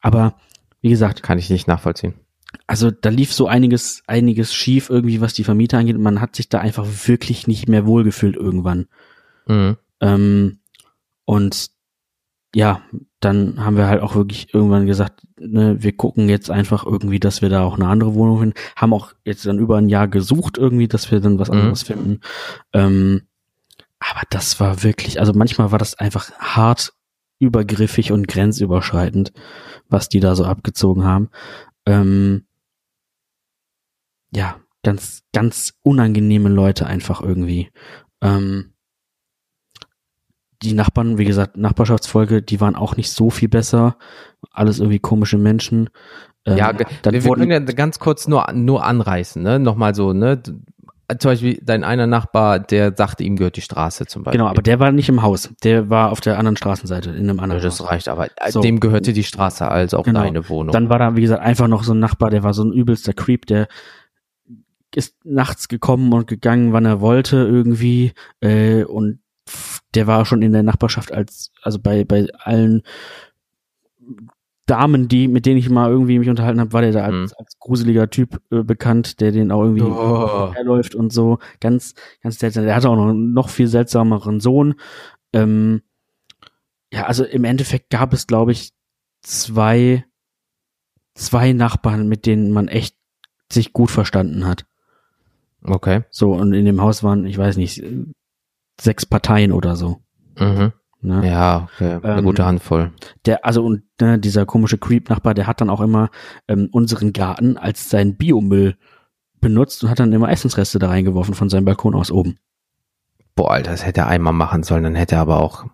Aber wie gesagt, Kann ich nicht nachvollziehen. also da lief so einiges, einiges schief irgendwie, was die Vermieter angeht. Man hat sich da einfach wirklich nicht mehr wohlgefühlt irgendwann. Mhm. Ähm, und ja, dann haben wir halt auch wirklich irgendwann gesagt, ne, wir gucken jetzt einfach irgendwie, dass wir da auch eine andere Wohnung finden. Haben auch jetzt dann über ein Jahr gesucht irgendwie, dass wir dann was Mhm. anderes finden. Ähm, aber das war wirklich, also manchmal war das einfach hart übergriffig und grenzüberschreitend, was die da so abgezogen haben. Ähm, ja, ganz, ganz unangenehme Leute einfach irgendwie. Ähm, die Nachbarn, wie gesagt, Nachbarschaftsfolge, die waren auch nicht so viel besser. Alles irgendwie komische Menschen. Ähm, ja, dann wir, wir wurden, können ja ganz kurz nur, nur anreißen, ne? Nochmal so, ne? Zum Beispiel dein einer Nachbar, der sagte, ihm gehört die Straße zum Beispiel. genau, aber der war nicht im Haus. Der war auf der anderen Straßenseite, in einem Ja, anderen das Haus. reicht, aber äh, So. dem gehörte die Straße, also auch Genau. deine Wohnung. Dann war da, wie gesagt, einfach noch so ein Nachbar, der war so ein übelster Creep, der ist nachts gekommen und gegangen, wann er wollte irgendwie. Äh, und der war schon in der Nachbarschaft als, also bei, bei allen Damen, die, mit denen ich mal irgendwie mich unterhalten habe, war der da als, Mhm. als gruseliger Typ äh, bekannt, der den auch irgendwie Oh. herläuft und so. Ganz, ganz seltsam. Der hatte auch noch einen noch viel seltsameren Sohn. Ähm, ja, also im Endeffekt gab es, glaube ich, zwei, zwei Nachbarn, mit denen man echt sich gut verstanden hat. Okay. So, und in dem Haus waren, ich weiß nicht, sechs Parteien oder so. Mhm. Ne? Ja, okay. Eine Ähm, gute Handvoll. Der, also und ne, dieser komische Creep-Nachbar, der hat dann auch immer ähm, unseren Garten als seinen Biomüll benutzt und hat dann immer Essensreste da reingeworfen von seinem Balkon aus oben. Boah, Alter, das hätte er einmal machen sollen, dann hätte er aber auch.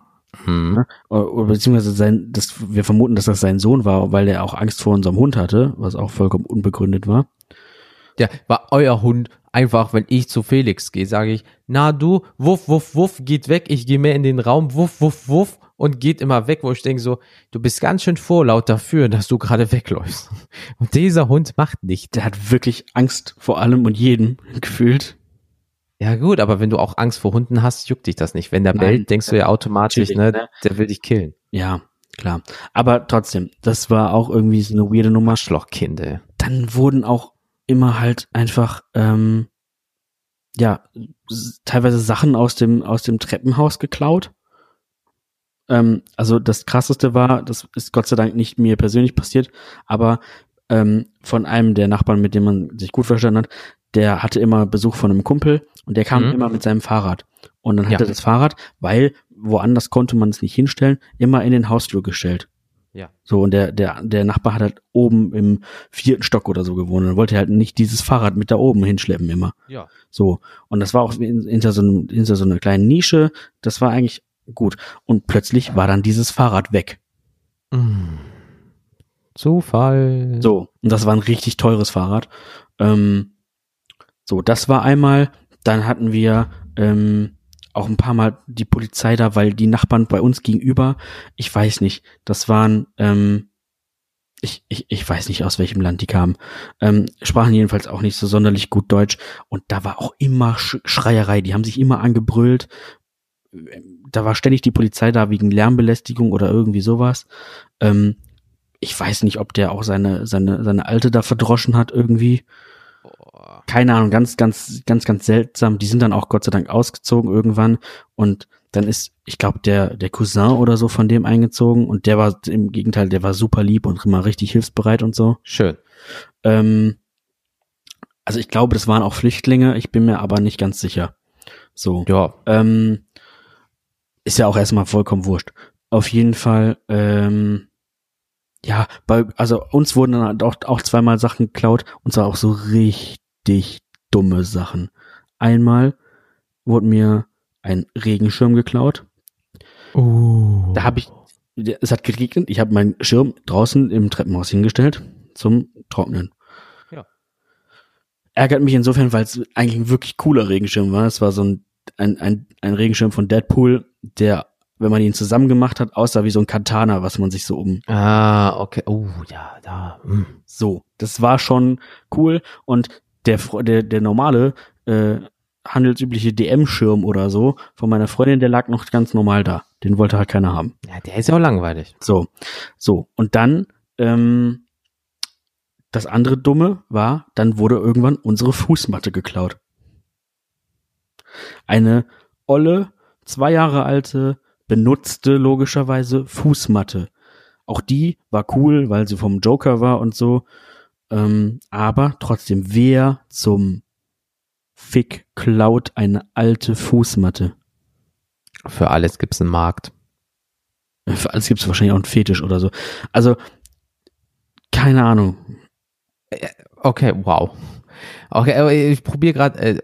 Hm. Ne? Oder beziehungsweise sein, das, wir vermuten, dass das sein Sohn war, weil er auch Angst vor unserem Hund hatte, was auch vollkommen unbegründet war. Ja, war euer Hund einfach, wenn ich zu Felix gehe, sage ich, na du, wuff, wuff, wuff, geht weg, ich gehe mehr in den Raum, wuff, wuff, wuff und geht immer weg, wo ich denke so, du bist ganz schön vorlaut dafür, dass du gerade wegläufst. Und dieser Hund macht nicht. Der hat wirklich Angst vor allem und jedem gefühlt. Ja gut, aber wenn du auch Angst vor Hunden hast, juckt dich das nicht. Wenn der Nein, bellt, denkst du ja automatisch, ne, ne? der will dich killen. Ja, klar. Aber trotzdem, das war auch irgendwie so eine weirde Nummer. Arschlochkind, ey. Dann wurden auch immer halt einfach ähm, ja, teilweise Sachen aus dem, aus dem Treppenhaus geklaut. Ähm, also das krasseste war, das ist Gott sei Dank nicht mir persönlich passiert, aber ähm, von einem der Nachbarn, mit dem man sich gut verstanden hat, der hatte immer Besuch von einem Kumpel und der kam mhm. immer mit seinem Fahrrad. Und dann hat ja. er das Fahrrad, weil woanders konnte man es nicht hinstellen, immer in den Hausflur gestellt. Ja. So, und der, der, der Nachbar hat halt oben im vierten Stock oder so gewohnt. Und wollte halt nicht dieses Fahrrad mit da oben hinschleppen immer. Ja. So. Und das war auch hinter so, einem, hinter so einer kleinen Nische. Das war eigentlich gut. Und plötzlich war dann dieses Fahrrad weg. Mm. Zufall. So. Und das war ein richtig teures Fahrrad. Ähm, so, das war einmal. Dann hatten wir, ähm, auch ein paar Mal die Polizei da, weil die Nachbarn bei uns gegenüber, ich weiß nicht, das waren, ähm, ich, ich, ich weiß nicht, aus welchem Land die kamen, ähm, sprachen jedenfalls auch nicht so sonderlich gut Deutsch. Und da war auch immer Sch Schreierei, die haben sich immer angebrüllt, da war ständig die Polizei da wegen Lärmbelästigung oder irgendwie sowas. Ähm, ich weiß nicht, ob der auch seine, seine, seine Alte da verdroschen hat irgendwie keine Ahnung, ganz, ganz, ganz, ganz seltsam. Die sind dann auch Gott sei Dank ausgezogen irgendwann und dann ist, ich glaube, der, der Cousin oder so von dem eingezogen und der war im Gegenteil, der war super lieb und immer richtig hilfsbereit und so. Schön. Ähm, also ich glaube, das waren auch Flüchtlinge, ich bin mir aber nicht ganz sicher. So. Ja. Ähm, ist ja auch erstmal vollkommen wurscht. Auf jeden Fall, ähm, ja, bei, also uns wurden dann auch, auch zweimal Sachen geklaut und zwar auch so richtig richtig dumme Sachen. Einmal wurde mir ein Regenschirm geklaut. Oh. Da habe ich, es hat geregnet, ich habe meinen Schirm draußen im Treppenhaus hingestellt zum Trocknen. Ja. Ärgert mich insofern, weil es eigentlich ein wirklich cooler Regenschirm war. Es war so ein, ein, ein, ein Regenschirm von Deadpool, der wenn man ihn zusammen gemacht hat, aussah wie so ein Katana, was man sich so um. Ah, okay. Oh, ja, da. Hm. So, das war schon cool und der, der, der normale äh, handelsübliche DM-Schirm oder so von meiner Freundin, der lag noch ganz normal da. Den wollte halt keiner haben. Ja, der ist ja auch langweilig. So, so. Und dann, ähm, das andere Dumme war, dann wurde irgendwann unsere Fußmatte geklaut. Eine olle, zwei Jahre alte, benutzte logischerweise Fußmatte. Auch die war cool, weil sie vom Joker war und so. Ähm, aber trotzdem, wer zum Fick klaut eine alte Fußmatte? Für alles gibt's einen Markt. Für alles gibt's wahrscheinlich auch einen Fetisch oder so. Also, keine Ahnung. Äh, okay, wow. Okay, ich probiere gerade äh,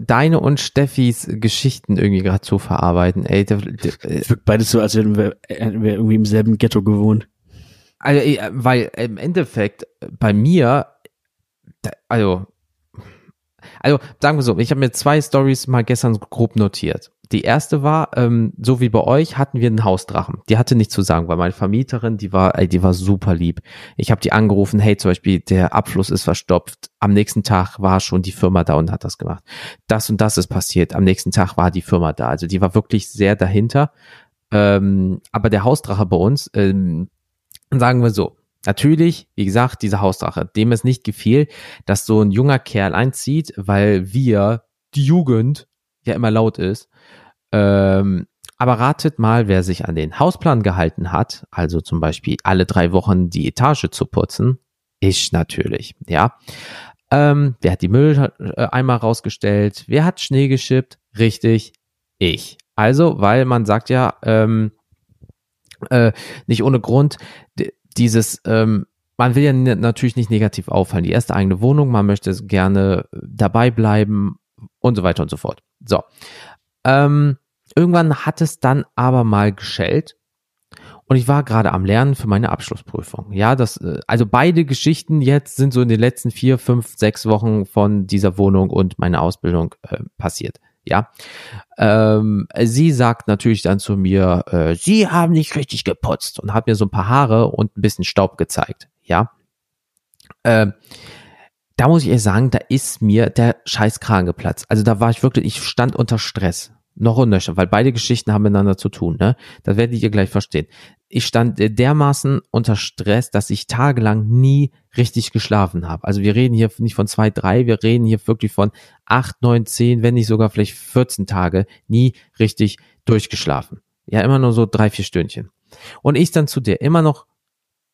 deine und Steffis Geschichten irgendwie gerade zu verarbeiten. Ey, äh, wirkt beides so, als hätten wir, hätten wir irgendwie im selben Ghetto gewohnt. Also, äh, weil im Endeffekt bei mir, also, also sagen wir so, ich habe mir zwei Stories mal gestern grob notiert. Die erste war, ähm, so wie bei euch hatten wir einen Hausdrachen. Die hatte nichts zu sagen, weil meine Vermieterin, die war, ey, die war super lieb. Ich habe die angerufen, hey, zum Beispiel der Abfluss ist verstopft. Am nächsten Tag war schon die Firma da und hat das gemacht. Das und das ist passiert. Am nächsten Tag war die Firma da. Also die war wirklich sehr dahinter. Ähm, aber der Hausdrache bei uns, ähm, sagen wir so, natürlich, wie gesagt, diese Hausdrache, dem es nicht gefiel, dass so ein junger Kerl einzieht, weil wir, die Jugend, ja immer laut ist. Ähm, aber ratet mal, wer sich an den Hausplan gehalten hat, also zum Beispiel alle drei Wochen die Etage zu putzen. Ich natürlich, ja. Ähm, wer hat die Mülleimer rausgestellt? Wer hat Schnee geschippt? Richtig, ich. Also, weil man sagt ja, ähm, äh, nicht ohne Grund, dieses, ähm, man will ja natürlich nicht negativ auffallen. Die erste eigene Wohnung, man möchte gerne dabei bleiben und so weiter und so fort. So. Ähm, irgendwann hat es dann aber mal geschellt und ich war gerade am Lernen für meine Abschlussprüfung. Ja, das, äh, also beide Geschichten jetzt sind so in den letzten vier, fünf, sechs Wochen von dieser Wohnung und meiner Ausbildung äh, passiert. Ja, ähm, sie sagt natürlich dann zu mir, äh, sie haben nicht richtig geputzt und hat mir so ein paar Haare und ein bisschen Staub gezeigt. Ja, ähm, da muss ich ehrlich sagen, da ist mir der Scheißkragen geplatzt. Also da war ich wirklich, ich stand unter Stress. Noch und nöcher, weil beide Geschichten haben miteinander zu tun, ne? Das werdet ihr gleich verstehen. Ich stand äh, dermaßen unter Stress, dass ich tagelang nie richtig geschlafen habe. Also wir reden hier nicht von zwei, drei, wir reden hier wirklich von acht, neun, zehn, wenn nicht sogar vielleicht 14 Tage, nie richtig durchgeschlafen. Ja, immer nur so drei, vier Stündchen. Und ich dann zu dir immer noch,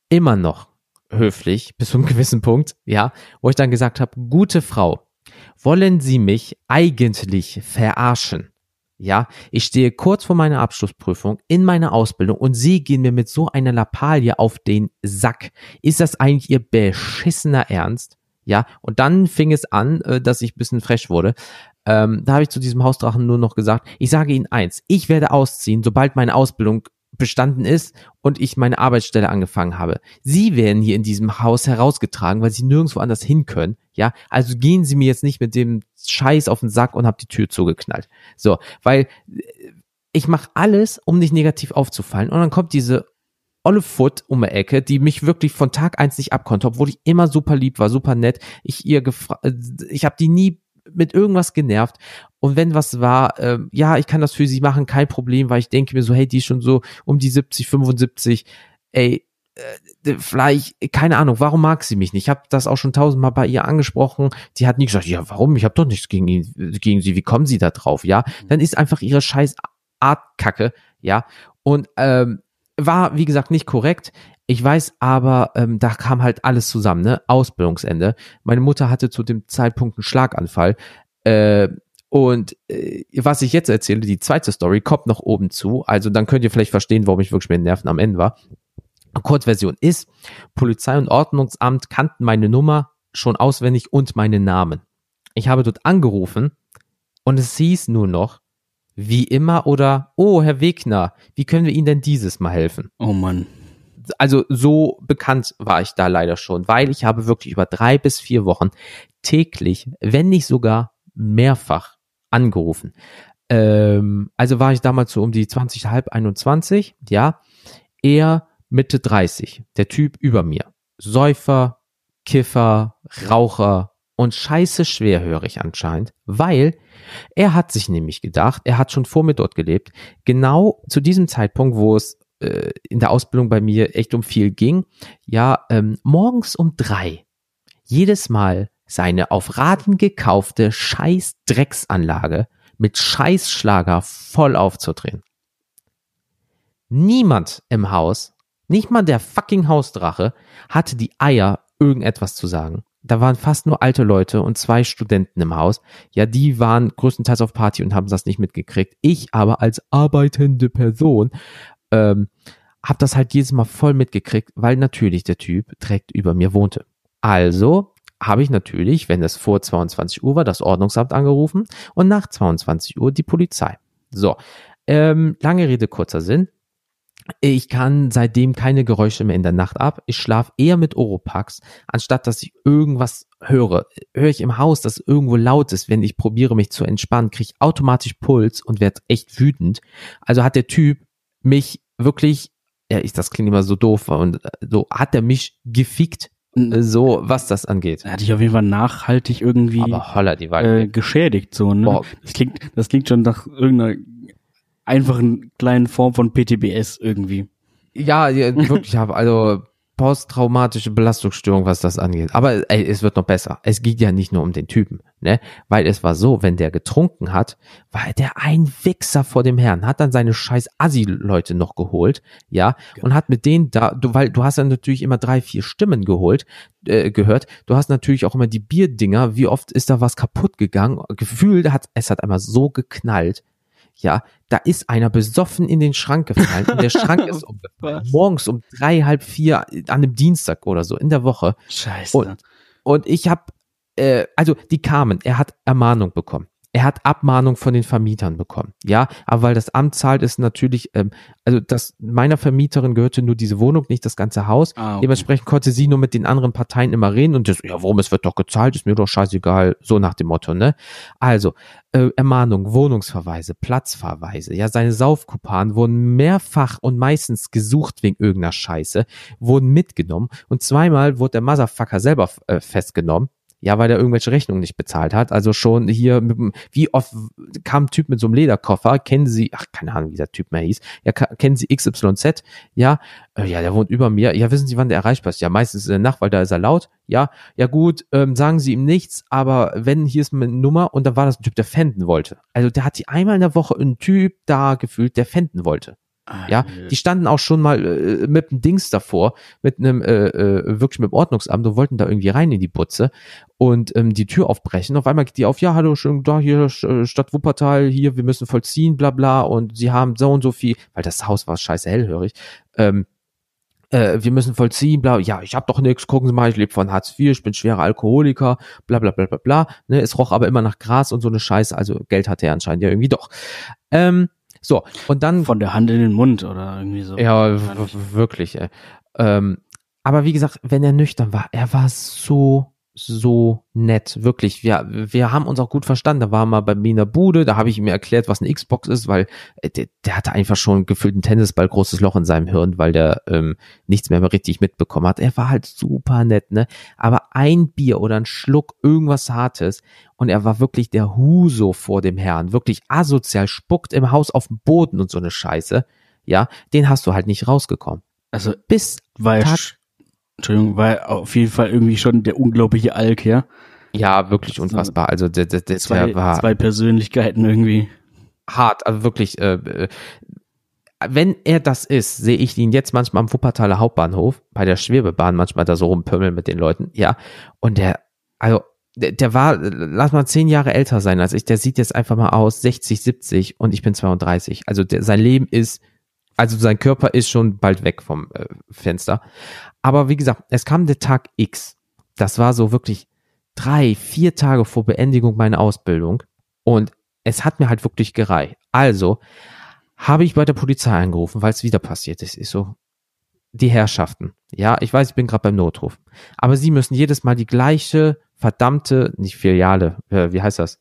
immer noch höflich bis zu einem gewissen Punkt, ja, wo ich dann gesagt habe, gute Frau, wollen Sie mich eigentlich verarschen? Ja, ich stehe kurz vor meiner Abschlussprüfung in meiner Ausbildung und Sie gehen mir mit so einer Lappalie auf den Sack. Ist das eigentlich Ihr beschissener Ernst? Ja, und dann fing es an, äh, dass ich bisschen frech wurde. Ähm, da habe ich zu diesem Hausdrachen nur noch gesagt, ich sage Ihnen eins, ich werde ausziehen, sobald meine Ausbildung bestanden ist und ich meine Arbeitsstelle angefangen habe. Sie werden hier in diesem Haus herausgetragen, weil sie nirgendwo anders hin können. Ja, also gehen Sie mir jetzt nicht mit dem Scheiß auf den Sack und hab die Tür zugeknallt. So, weil äh, ich mache alles, um nicht negativ aufzufallen. Und dann kommt diese olle Foot um die Ecke, die mich wirklich von Tag eins nicht abkonnte, obwohl ich immer super lieb war, super nett. Ich ihr äh, ich habe die nie mit irgendwas genervt. Und wenn was war, äh, ja, ich kann das für sie machen, kein Problem, weil ich denke mir so, hey, die ist schon so um die 70, 75, ey, äh, vielleicht, keine Ahnung, warum mag sie mich nicht? Ich habe das auch schon tausendmal bei ihr angesprochen. Die hat nie gesagt, ja, warum? Ich habe doch nichts gegen, ihn, gegen sie. Wie kommen sie da drauf? Ja, mhm. dann ist einfach ihre scheiß Art Kacke, ja. Und ähm, war, wie gesagt, nicht korrekt. Ich weiß aber, ähm, da kam halt alles zusammen, ne? Ausbildungsende. Meine Mutter hatte zu dem Zeitpunkt einen Schlaganfall. Äh, und äh, was ich jetzt erzähle, die zweite Story, kommt noch oben zu. Also dann könnt ihr vielleicht verstehen, warum ich wirklich mit den Nerven am Ende war. Kurzversion ist, Polizei und Ordnungsamt kannten meine Nummer schon auswendig und meinen Namen. Ich habe dort angerufen und es hieß nur noch, wie immer oder, oh, Herr Wegner, wie können wir Ihnen denn dieses Mal helfen? Oh Mann also so bekannt war ich da leider schon, weil ich habe wirklich über drei bis vier Wochen täglich, wenn nicht sogar mehrfach angerufen. Ähm, also war ich damals so um die 20, halb 21, ja, er Mitte 30, der Typ über mir. Säufer, Kiffer, Raucher und scheiße schwerhörig anscheinend, weil er hat sich nämlich gedacht, er hat schon vor mir dort gelebt, genau zu diesem Zeitpunkt, wo es äh, in der Ausbildung bei mir echt um viel ging, ja, ähm, morgens um drei jedes Mal seine auf Raten gekaufte scheiß Drecksanlage mit Scheißschlager voll aufzudrehen. Niemand im Haus, nicht mal der fucking Hausdrache, hatte die Eier, irgendetwas zu sagen. Da waren fast nur alte Leute und zwei Studenten im Haus. Ja, die waren größtenteils auf Party und haben das nicht mitgekriegt. Ich aber als arbeitende Person ähm, habe das halt jedes Mal voll mitgekriegt, weil natürlich der Typ direkt über mir wohnte. Also habe ich natürlich, wenn es vor 22 Uhr war, das Ordnungsamt angerufen und nach 22 Uhr die Polizei. So, ähm, lange Rede, kurzer Sinn. Ich kann seitdem keine Geräusche mehr in der Nacht ab. Ich schlafe eher mit Oropax, anstatt dass ich irgendwas höre. Höre ich im Haus, dass irgendwo laut ist, wenn ich probiere mich zu entspannen, kriege ich automatisch Puls und werde echt wütend. Also hat der Typ mich wirklich, ja, ich, das klingt immer so doof, und äh, so hat er mich gefickt, so was das angeht. Er hat dich auf jeden Fall nachhaltig irgendwie Aber holla, die äh, geschädigt, so, ne? Boah. Das klingt, das klingt schon nach irgendeiner einfachen kleinen Form von PTBS irgendwie. Ja, ja wirklich, also posttraumatische Belastungsstörung, was das angeht. Aber ey, es wird noch besser. Es geht ja nicht nur um den Typen, ne? Weil es war so, wenn der getrunken hat, war der ein Wichser vor dem Herrn, hat dann seine scheiß Assi-Leute noch geholt, ja, und hat mit denen da, du, weil du hast dann natürlich immer drei, vier Stimmen geholt, äh, gehört. Du hast natürlich auch immer die Bierdinger, wie oft ist da was kaputt gegangen? Gefühlt hat, es hat einmal so geknallt, ja, da ist einer besoffen in den Schrank gefallen und der Schrank ist um, morgens um drei, halb vier an einem Dienstag oder so in der Woche. Scheiße. Und, und ich habe, äh, also die kamen, er hat Ermahnung bekommen. Er hat Abmahnung von den Vermietern bekommen. Ja, aber weil das Amt zahlt, ist natürlich, ähm, also das meiner Vermieterin gehörte nur diese Wohnung, nicht das ganze Haus. Ah, okay. Dementsprechend konnte sie nur mit den anderen Parteien immer reden und das, ja, warum es wird doch gezahlt, ist mir doch scheißegal, so nach dem Motto, ne? Also, äh, Ermahnung, Wohnungsverweise, Platzverweise, ja, seine Saufkupan wurden mehrfach und meistens gesucht wegen irgendeiner Scheiße, wurden mitgenommen und zweimal wurde der Motherfucker selber äh, festgenommen ja, weil er irgendwelche Rechnungen nicht bezahlt hat. Also schon hier, mit, wie oft kam ein Typ mit so einem Lederkoffer, kennen Sie, ach, keine Ahnung, wie der Typ mehr hieß, ja, kennen Sie XYZ, ja, äh, ja, der wohnt über mir, ja, wissen Sie, wann der erreichbar ist? Ja, meistens in der Nacht, weil da ist er laut, ja, ja gut, ähm, sagen Sie ihm nichts, aber wenn, hier ist meine Nummer und dann war das ein Typ, der fänden wollte. Also der hat die einmal in der Woche einen Typ da gefühlt, der fänden wollte. Ah, ja, die standen auch schon mal äh, mit einem Dings davor, mit einem äh, äh, wirklich mit dem Ordnungsamt und wollten da irgendwie rein in die Butze und ähm, die Tür aufbrechen. Auf einmal geht die auf, ja, hallo, schön da hier äh, Stadt Wuppertal, hier, wir müssen vollziehen, bla bla und sie haben so und so viel, weil das Haus war scheiße hellhörig. Ähm, äh, wir müssen vollziehen, bla, ja, ich hab doch nichts, gucken Sie mal, ich lebe von Hartz IV, ich bin schwerer Alkoholiker, bla bla bla bla bla. Ne, es roch aber immer nach Gras und so eine Scheiße, also Geld hatte er anscheinend ja irgendwie doch. Ähm, so, und dann. Von der Hand in den Mund oder irgendwie so. Ja, wirklich, ey. Ähm, aber wie gesagt, wenn er nüchtern war, er war so so nett, wirklich. Wir, wir haben uns auch gut verstanden. Da war mal bei mir in der Bude, da habe ich ihm erklärt, was eine Xbox ist, weil äh, der, der hatte einfach schon gefühlt einen Tennisball, großes Loch in seinem Hirn, weil der ähm, nichts mehr, mehr richtig mitbekommen hat. Er war halt super nett, ne? Aber ein Bier oder ein Schluck irgendwas Hartes und er war wirklich der Huso vor dem Herrn, wirklich asozial, spuckt im Haus auf dem Boden und so eine Scheiße. Ja, den hast du halt nicht rausgekommen. Also bis weil Tag Entschuldigung, war auf jeden Fall irgendwie schon der unglaubliche Alk, ja? Ja, wirklich unfassbar. Also der, der, der, zwei, der war zwei Persönlichkeiten irgendwie. Hart, also wirklich. Äh, äh, wenn er das ist, sehe ich ihn jetzt manchmal am Wuppertaler Hauptbahnhof bei der Schwebebahn manchmal da so rumpümmeln mit den Leuten, ja. Und der, also der, der war, lass mal zehn Jahre älter sein als ich. Der sieht jetzt einfach mal aus 60, 70 und ich bin 32. Also der, sein Leben ist also sein Körper ist schon bald weg vom äh, Fenster. Aber wie gesagt, es kam der Tag X. Das war so wirklich drei, vier Tage vor Beendigung meiner Ausbildung. Und es hat mir halt wirklich gereicht. Also habe ich bei der Polizei angerufen, weil es wieder passiert ist. Ich so, die Herrschaften. Ja, ich weiß, ich bin gerade beim Notruf. Aber sie müssen jedes Mal die gleiche verdammte, nicht Filiale, äh, wie heißt das?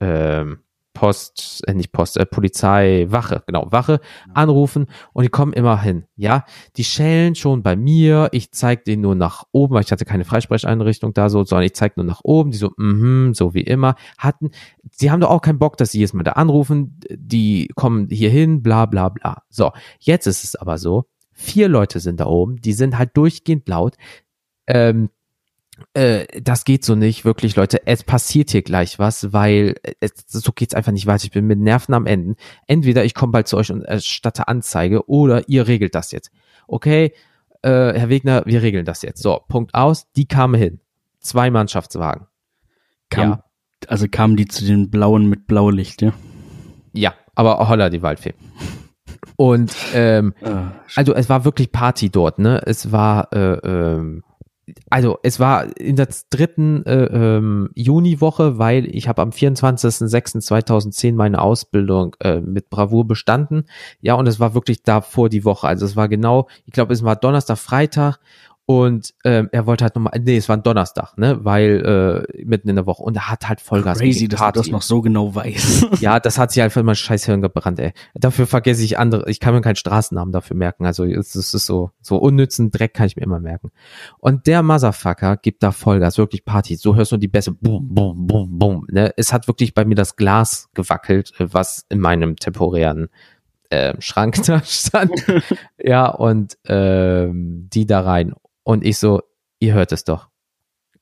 Ähm, Post, äh, nicht Post, äh, Polizei, Wache, genau, Wache anrufen und die kommen immer hin, ja. Die schellen schon bei mir, ich zeig denen nur nach oben, weil ich hatte keine Freisprecheinrichtung da so, sondern ich zeig nur nach oben, die so, mhm, so wie immer, hatten, sie haben doch auch keinen Bock, dass sie jedes Mal da anrufen, die kommen hier hin, bla, bla, bla. So, jetzt ist es aber so, vier Leute sind da oben, die sind halt durchgehend laut, ähm, äh, das geht so nicht, wirklich, Leute. Es passiert hier gleich was, weil es, so geht's einfach nicht weiter. Ich bin mit Nerven am Ende. Entweder ich komme bald zu euch und erstatte Anzeige oder ihr regelt das jetzt. Okay, äh, Herr Wegner, wir regeln das jetzt. So, Punkt aus. Die kamen hin. Zwei Mannschaftswagen. Kam, ja. Also kamen die zu den blauen mit Blaulicht, ja? Ja, aber holla die Waldfee. Und ähm, oh, also es war wirklich Party dort, ne? Es war äh, ähm, also es war in der dritten äh, ähm, Juniwoche, weil ich habe am 24.06.2010 meine Ausbildung äh, mit Bravour bestanden. Ja, und es war wirklich davor die Woche. Also es war genau, ich glaube, es war Donnerstag, Freitag und ähm, er wollte halt nochmal, nee, es war ein Donnerstag, ne, weil äh, mitten in der Woche und er hat halt Vollgas Crazy, dass du das noch so genau weiß. ja, das hat sich einfach halt mal scheiß Hirn gebrannt, ey. Dafür vergesse ich andere, ich kann mir keinen Straßennamen dafür merken, also es, es ist so, so unnützen Dreck kann ich mir immer merken. Und der Motherfucker gibt da Vollgas, wirklich Party, so hörst du die Bässe, boom, boom, boom, boom, ne. Es hat wirklich bei mir das Glas gewackelt, was in meinem temporären äh, Schrank da stand. ja, und ähm, die da rein. Und ich so, ihr hört es doch.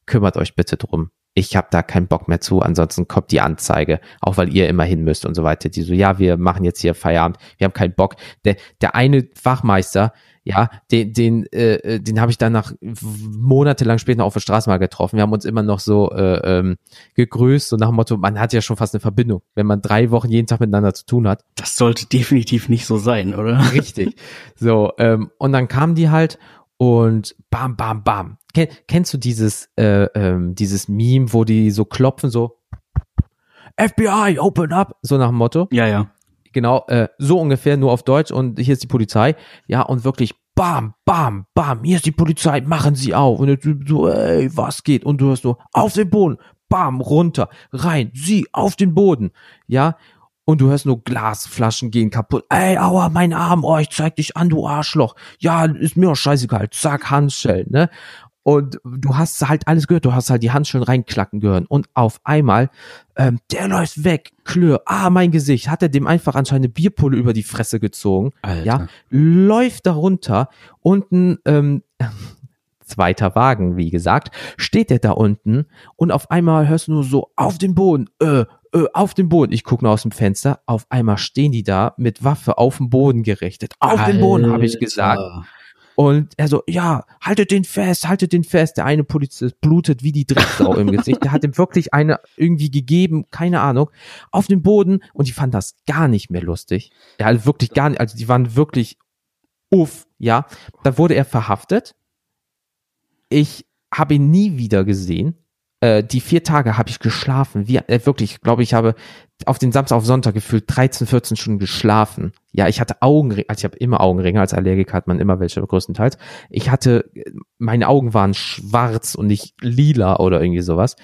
Kümmert euch bitte drum. Ich habe da keinen Bock mehr zu, ansonsten kommt die Anzeige, auch weil ihr immer hin müsst und so weiter. Die so, ja, wir machen jetzt hier Feierabend, wir haben keinen Bock. Der, der eine Fachmeister, ja, den, den, äh, den habe ich dann nach monatelang später auf der Straße mal getroffen. Wir haben uns immer noch so äh, ähm, gegrüßt und nach dem Motto, man hat ja schon fast eine Verbindung, wenn man drei Wochen jeden Tag miteinander zu tun hat. Das sollte definitiv nicht so sein, oder? Richtig. So, ähm, und dann kamen die halt und bam, bam, bam. Ken, kennst du dieses, äh, ähm, dieses Meme, wo die so klopfen, so FBI, open up, so nach dem Motto? Ja, ja. Genau, äh, so ungefähr, nur auf Deutsch und hier ist die Polizei. Ja, und wirklich bam, bam, bam, hier ist die Polizei, machen sie auf. Und Typ so, ey, was geht? Und du hörst so, auf den Boden, bam, runter, rein, sie auf den Boden. Ja, und du hörst nur Glasflaschen gehen kaputt. Ey, aua, mein Arm, oh, ich zeig dich an, du Arschloch. Ja, ist mir auch scheißegal. Zack, Handschellen, ne? und du hast halt alles gehört, du hast halt die Handschellen reinklacken gehört und auf einmal, ähm, der läuft weg, Klör, ah, mein Gesicht, hat er dem einfach anscheinend eine Bierpulle über die Fresse gezogen, Alter. ja, läuft da runter, unten, ähm, zweiter Wagen, wie gesagt, steht er da unten und auf einmal hörst du nur so auf den Boden, äh, äh, auf den Boden. Ich gucke nur aus dem Fenster, auf einmal stehen die da mit Waffe auf den Boden gerichtet. Auf den Boden, habe ich gesagt. Alter. Und er so, ja, haltet den fest, haltet den fest. Der eine Polizist blutet wie die Drecksau im Gesicht. Der hat ihm wirklich eine irgendwie gegeben, keine Ahnung, auf den Boden und die fanden das gar nicht mehr lustig. Ja, also wirklich gar nicht, also die waren wirklich uff, ja. Da wurde er verhaftet. Ich habe ihn nie wieder gesehen. Äh, die vier Tage habe ich geschlafen. Wie, äh, wirklich, ich glaube, ich habe auf den Samstag auf Sonntag gefühlt 13, 14 Stunden geschlafen. Ja, ich hatte Augenringe, also ich habe immer Augenringe, als Allergiker hat man immer welche größtenteils. Ich hatte, meine Augen waren schwarz und nicht lila oder irgendwie sowas.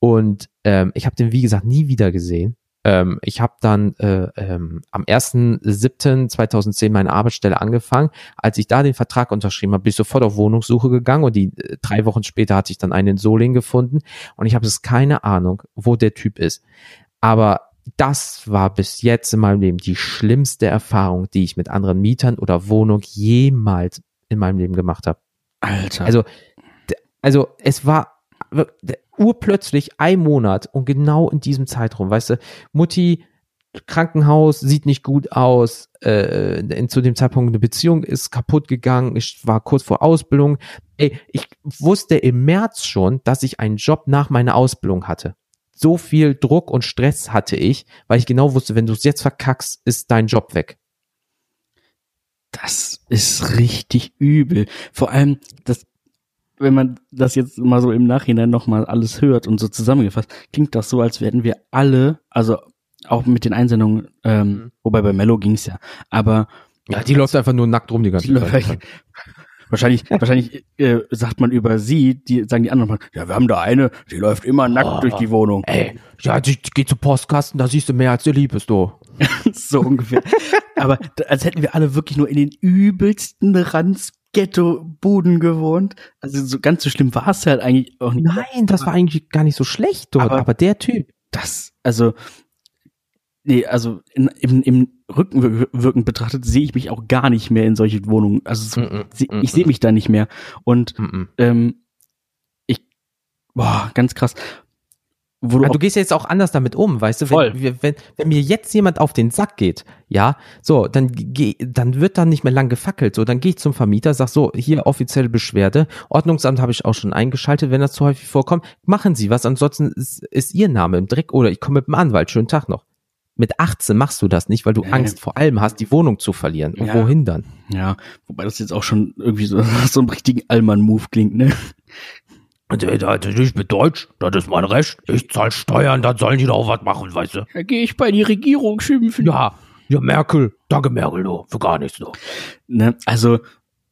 Und ähm, ich habe den, wie gesagt, nie wieder gesehen. Ähm, ich habe dann äh, ähm, am 1.7.2010 meine Arbeitsstelle angefangen. Als ich da den Vertrag unterschrieben habe, bin ich sofort auf Wohnungssuche gegangen und die äh, drei Wochen später hatte ich dann einen in Solingen gefunden und ich habe es keine Ahnung, wo der Typ ist. Aber das war bis jetzt in meinem Leben die schlimmste Erfahrung, die ich mit anderen Mietern oder Wohnung jemals in meinem Leben gemacht habe. Alter. Also, also es war urplötzlich ein Monat und genau in diesem Zeitraum, weißt du, Mutti Krankenhaus sieht nicht gut aus, äh, in, zu dem Zeitpunkt eine Beziehung ist kaputt gegangen, ich war kurz vor Ausbildung. Ey, ich wusste im März schon, dass ich einen Job nach meiner Ausbildung hatte. So viel Druck und Stress hatte ich, weil ich genau wusste, wenn du es jetzt verkackst, ist dein Job weg. Das ist richtig übel. Vor allem, das, wenn man das jetzt mal so im Nachhinein nochmal alles hört und so zusammengefasst, klingt das so, als wären wir alle, also auch mit den Einsendungen, ähm, Mhm. wobei bei Mello ging's ja, aber Ja, die läuft einfach nur nackt rum die ganze die Zeit. läuft- wahrscheinlich, wahrscheinlich äh, sagt man über sie, die sagen die anderen mal, ja, wir haben da eine, die läuft immer nackt Oh. durch die Wohnung. Ey, ja, die geht zum Postkasten, da siehst du mehr als du lieb bist, du. so ungefähr. Aber als hätten wir alle wirklich nur in den übelsten Ranz Ghetto-Buden gewohnt. Also so ganz so schlimm war es halt eigentlich auch nicht. Nein, das war eigentlich gar nicht so schlecht dort, Aber- aber, der Typ. Das, also, nee, also in, im, im Rückenwirken betrachtet sehe ich mich auch gar nicht mehr in solche Wohnungen. Also so, Mm, mm, mm, ich sehe mich da nicht mehr. Und Mhm. ähm, ich, boah, ganz krass. Wo du, du gehst ja jetzt auch anders damit um, weißt du? Voll. Wenn, wenn, wenn mir jetzt jemand auf den Sack geht, ja, so, dann geh, dann wird dann nicht mehr lang gefackelt. So, dann gehe ich zum Vermieter, sag so, hier offizielle Beschwerde, Ordnungsamt habe ich auch schon eingeschaltet, wenn das zu häufig vorkommt, machen Sie was, ansonsten ist, ist Ihr Name im Dreck oder ich komme mit dem Anwalt, schönen Tag noch. Mit 18 machst du das nicht, weil du Nee. Angst vor allem hast, die Wohnung zu verlieren. Und Ja. wohin dann? ja, wobei das jetzt auch schon irgendwie so, so einen richtigen Allmann-Move klingt, ne? Da- ich bin Deutsch, das ist mein Recht. Ich zahl Steuern, dann sollen die doch was machen, weißt du? Da gehe ich bei die Regierung schimpfen. Ja, ja, Merkel. Danke, Merkel, du. Für gar nichts, du. Ne, also,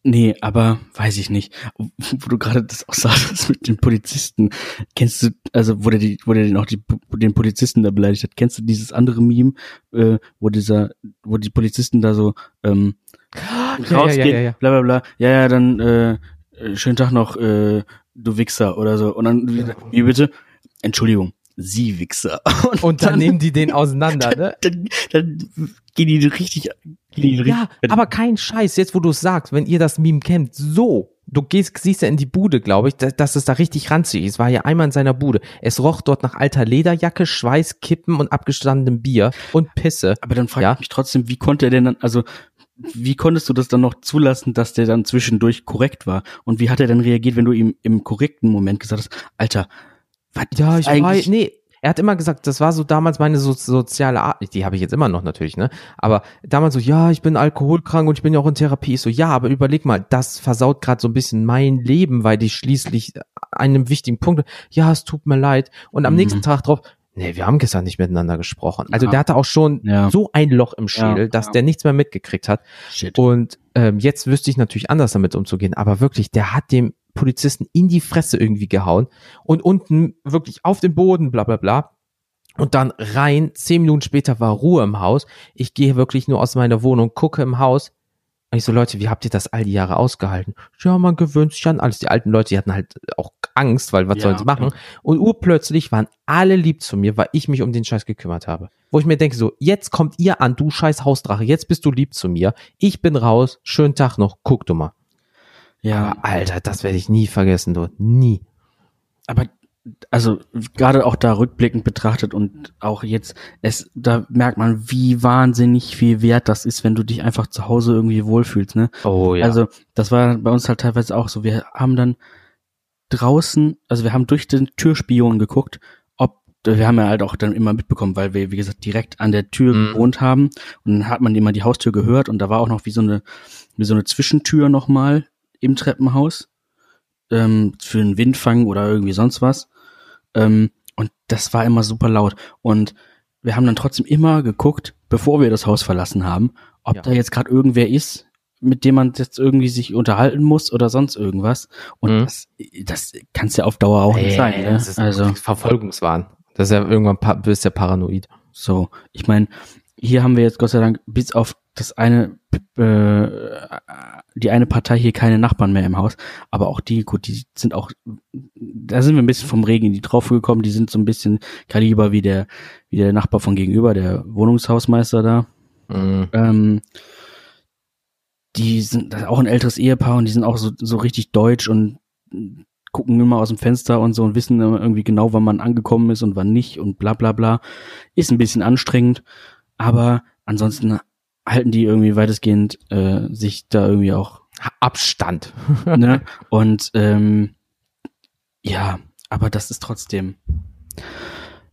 nee, aber weiß ich nicht. Wo du gerade das auch sagst mit den Polizisten. Kennst du, also wo der, die, wo der den auch die, den Polizisten da beleidigt hat, kennst du dieses andere Meme, äh, wo dieser, wo die Polizisten da so ähm, rausgehen, bla bla bla, ja, ja, dann äh, schönen Tag noch, äh, du Wichser oder so. Und dann, wie, wie bitte? Entschuldigung, Sie Wichser. Und dann nehmen die den auseinander, ne? dann, dann gehen die richtig, gehen die richtig Ja, aber kein Scheiß, jetzt wo du es sagst, wenn ihr das Meme kennt, so. Du gehst, siehst ja in die Bude, glaube ich, dass, dass es da richtig ranzig ist. War ja einmal in seiner Bude. Es roch dort nach alter Lederjacke, Schweiß, Kippen und abgestandenem Bier und Pisse. Aber dann frage Ja. ich mich trotzdem, wie konnte er denn dann, also wie konntest du das dann noch zulassen, dass der dann zwischendurch korrekt war? Und wie hat er dann reagiert, wenn du ihm im korrekten Moment gesagt hast, Alter, was Ja, ich war, eigentlich, nee, er hat immer gesagt, das war so damals meine so, soziale Art, die habe ich jetzt immer noch natürlich, ne? Aber damals so, ja, ich bin alkoholkrank und ich bin ja auch in Therapie. Ich so, ja, aber überleg mal, das versaut gerade so ein bisschen mein Leben, weil die schließlich einem wichtigen Punkt, ja, es tut mir leid. Und am Mhm. nächsten Tag drauf, nee, wir haben gestern nicht miteinander gesprochen. Also Ja. der hatte auch schon Ja. so ein Loch im Schädel, Ja, dass der nichts mehr mitgekriegt hat. Shit. Und ähm, jetzt wüsste ich natürlich anders damit umzugehen, aber wirklich, der hat dem Polizisten in die Fresse irgendwie gehauen und unten wirklich auf den Boden, bla bla bla. Und dann rein, zehn Minuten später war Ruhe im Haus. Ich gehe wirklich nur aus meiner Wohnung, gucke im Haus. Und ich so, Leute, wie habt ihr das all die Jahre ausgehalten? Ja, man gewöhnt sich an alles. Die alten Leute, die hatten halt auch Angst, weil was Ja, sollen sie machen? Und urplötzlich waren alle lieb zu mir, weil ich mich um den Scheiß gekümmert habe. Wo ich mir denke, so, jetzt kommt ihr an, du scheiß Hausdrache, jetzt bist du lieb zu mir. Ich bin raus, schönen Tag noch, guck du mal. Ja, Aber Alter, das werde ich nie vergessen, du. Nie. aber also gerade auch da rückblickend betrachtet und auch jetzt, es, da merkt man, wie wahnsinnig viel wert das ist, wenn du dich einfach zu Hause irgendwie wohlfühlst, ne? Oh Also, das war bei uns halt teilweise auch so. Wir haben dann draußen, also wir haben durch den Türspion geguckt, ob, wir haben ja halt auch dann immer mitbekommen, weil wir, wie gesagt, direkt an der Tür Mhm. gewohnt haben. Und dann hat man immer die Haustür gehört und da war auch noch wie so eine, wie so eine Zwischentür nochmal im Treppenhaus, ähm, für einen Windfang oder irgendwie sonst was. Ähm, und das war immer super laut. Und wir haben dann trotzdem immer geguckt, bevor wir das Haus verlassen haben, ob Ja. da jetzt gerade irgendwer ist, mit dem man jetzt irgendwie sich unterhalten muss oder sonst irgendwas. Und Mhm. das, das kann es ja auf Dauer auch nicht Ey, sein. Ne? Das ist Also Verfolgungswahn. Das ist ja irgendwann bist ja paranoid. so, ich meine, hier haben wir jetzt Gott sei Dank bis auf das eine, äh, die eine Partei hier keine Nachbarn mehr im Haus, aber auch die, gut, die sind auch, da sind wir ein bisschen vom Regen in die Traufe gekommen, die sind so ein bisschen Kaliber wie der, wie der Nachbar von gegenüber, der Wohnungshausmeister da. Mhm. Ähm, die sind auch ein älteres Ehepaar und die sind auch so, so richtig deutsch und gucken immer aus dem Fenster und so und wissen irgendwie genau, wann man angekommen ist und wann nicht und bla bla bla. Ist ein bisschen anstrengend, aber ansonsten halten die irgendwie weitestgehend äh, sich da irgendwie auch Abstand. ne? Und ähm, ja, aber das ist trotzdem.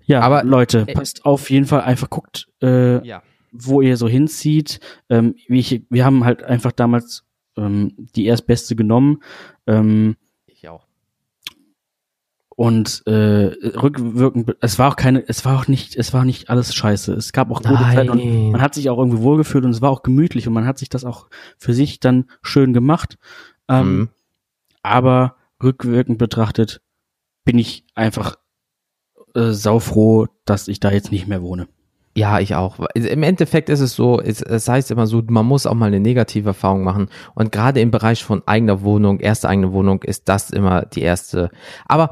Ja, Aber, Leute, äh, passt auf jeden Fall einfach guckt, äh, Ja. wo ihr so hinzieht. Ähm, wie ich, wir haben halt einfach damals ähm, die erstbeste genommen. Ähm. Und äh, rückwirkend, es war auch keine, es war auch nicht, es war nicht alles scheiße. Es gab auch gute Zeiten und man hat sich auch irgendwie wohlgefühlt und es war auch gemütlich und man hat sich das auch für sich dann schön gemacht. Ähm, Mhm. aber rückwirkend betrachtet bin ich einfach äh, saufroh, dass ich da jetzt nicht mehr wohne. Ja, ich auch. Also Im Endeffekt ist es so, es, es heißt immer so, man muss auch mal eine negative Erfahrung machen. Und gerade im Bereich von eigener Wohnung, erste eigene Wohnung, ist das immer die erste. Aber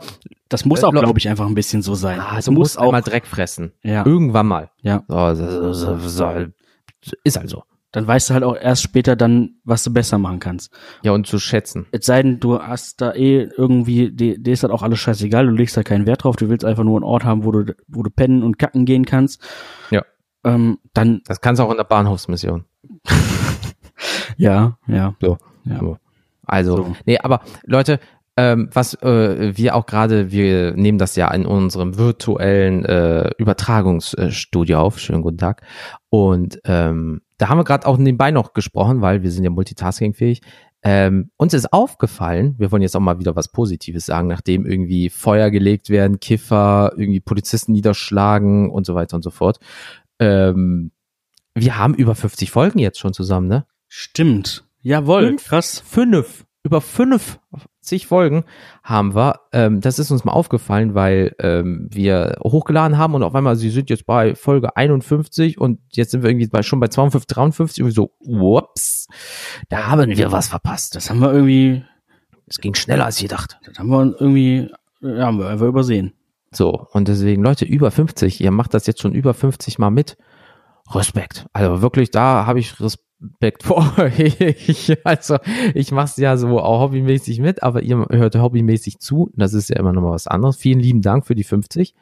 Das muss Äh, auch, glaube ich, einfach ein bisschen so sein. ah, du musst auch mal Dreck fressen. ja, Irgendwann mal. ja. So, so, so, so, so, ist halt so. Dann weißt du halt auch erst später dann, was du besser machen kannst. Ja, und zu schätzen. Es sei denn, du hast da eh irgendwie, dir, dir ist halt auch alles scheißegal, du legst da keinen Wert drauf, du willst einfach nur einen Ort haben, wo du, wo du pennen und kacken gehen kannst. Ja. Ähm, dann, Das kannst du auch in der Bahnhofsmission. ja, ja. So. Ja. So. Also, So. nee, aber Leute, ähm, was äh, wir auch gerade, wir nehmen das ja in unserem virtuellen äh, Übertragungsstudio auf. Schönen guten Tag. Und ähm, da haben wir gerade auch nebenbei noch gesprochen, weil wir sind ja multitaskingfähig. Ähm, uns ist aufgefallen, wir wollen jetzt auch mal wieder was Positives sagen, nachdem irgendwie Feuer gelegt werden, Kiffer, irgendwie Polizisten niederschlagen und so weiter und so fort. Ähm, wir haben über 50 Folgen jetzt schon zusammen, ne? Stimmt. Jawohl, Fünf? krass. fünf, über 50 Folgen haben wir. Ähm, das ist uns mal aufgefallen, weil ähm, wir hochgeladen haben und auf einmal, sie sind jetzt bei Folge 51 und jetzt sind wir irgendwie bei, schon bei 52, 53 irgendwie so, whoops, da haben wir was verpasst. Das haben wir irgendwie, Es ging schneller als gedacht. das haben wir irgendwie, ja, haben wir einfach übersehen. So, und deswegen, Leute, über 50, ihr macht das jetzt schon über 50 Mal mit. Respekt. Also wirklich, da habe ich Respekt vor euch. Also, ich mache es ja so auch hobbymäßig mit, aber ihr hört hobbymäßig zu. Das ist ja immer noch mal was anderes. Vielen lieben Dank für die 50.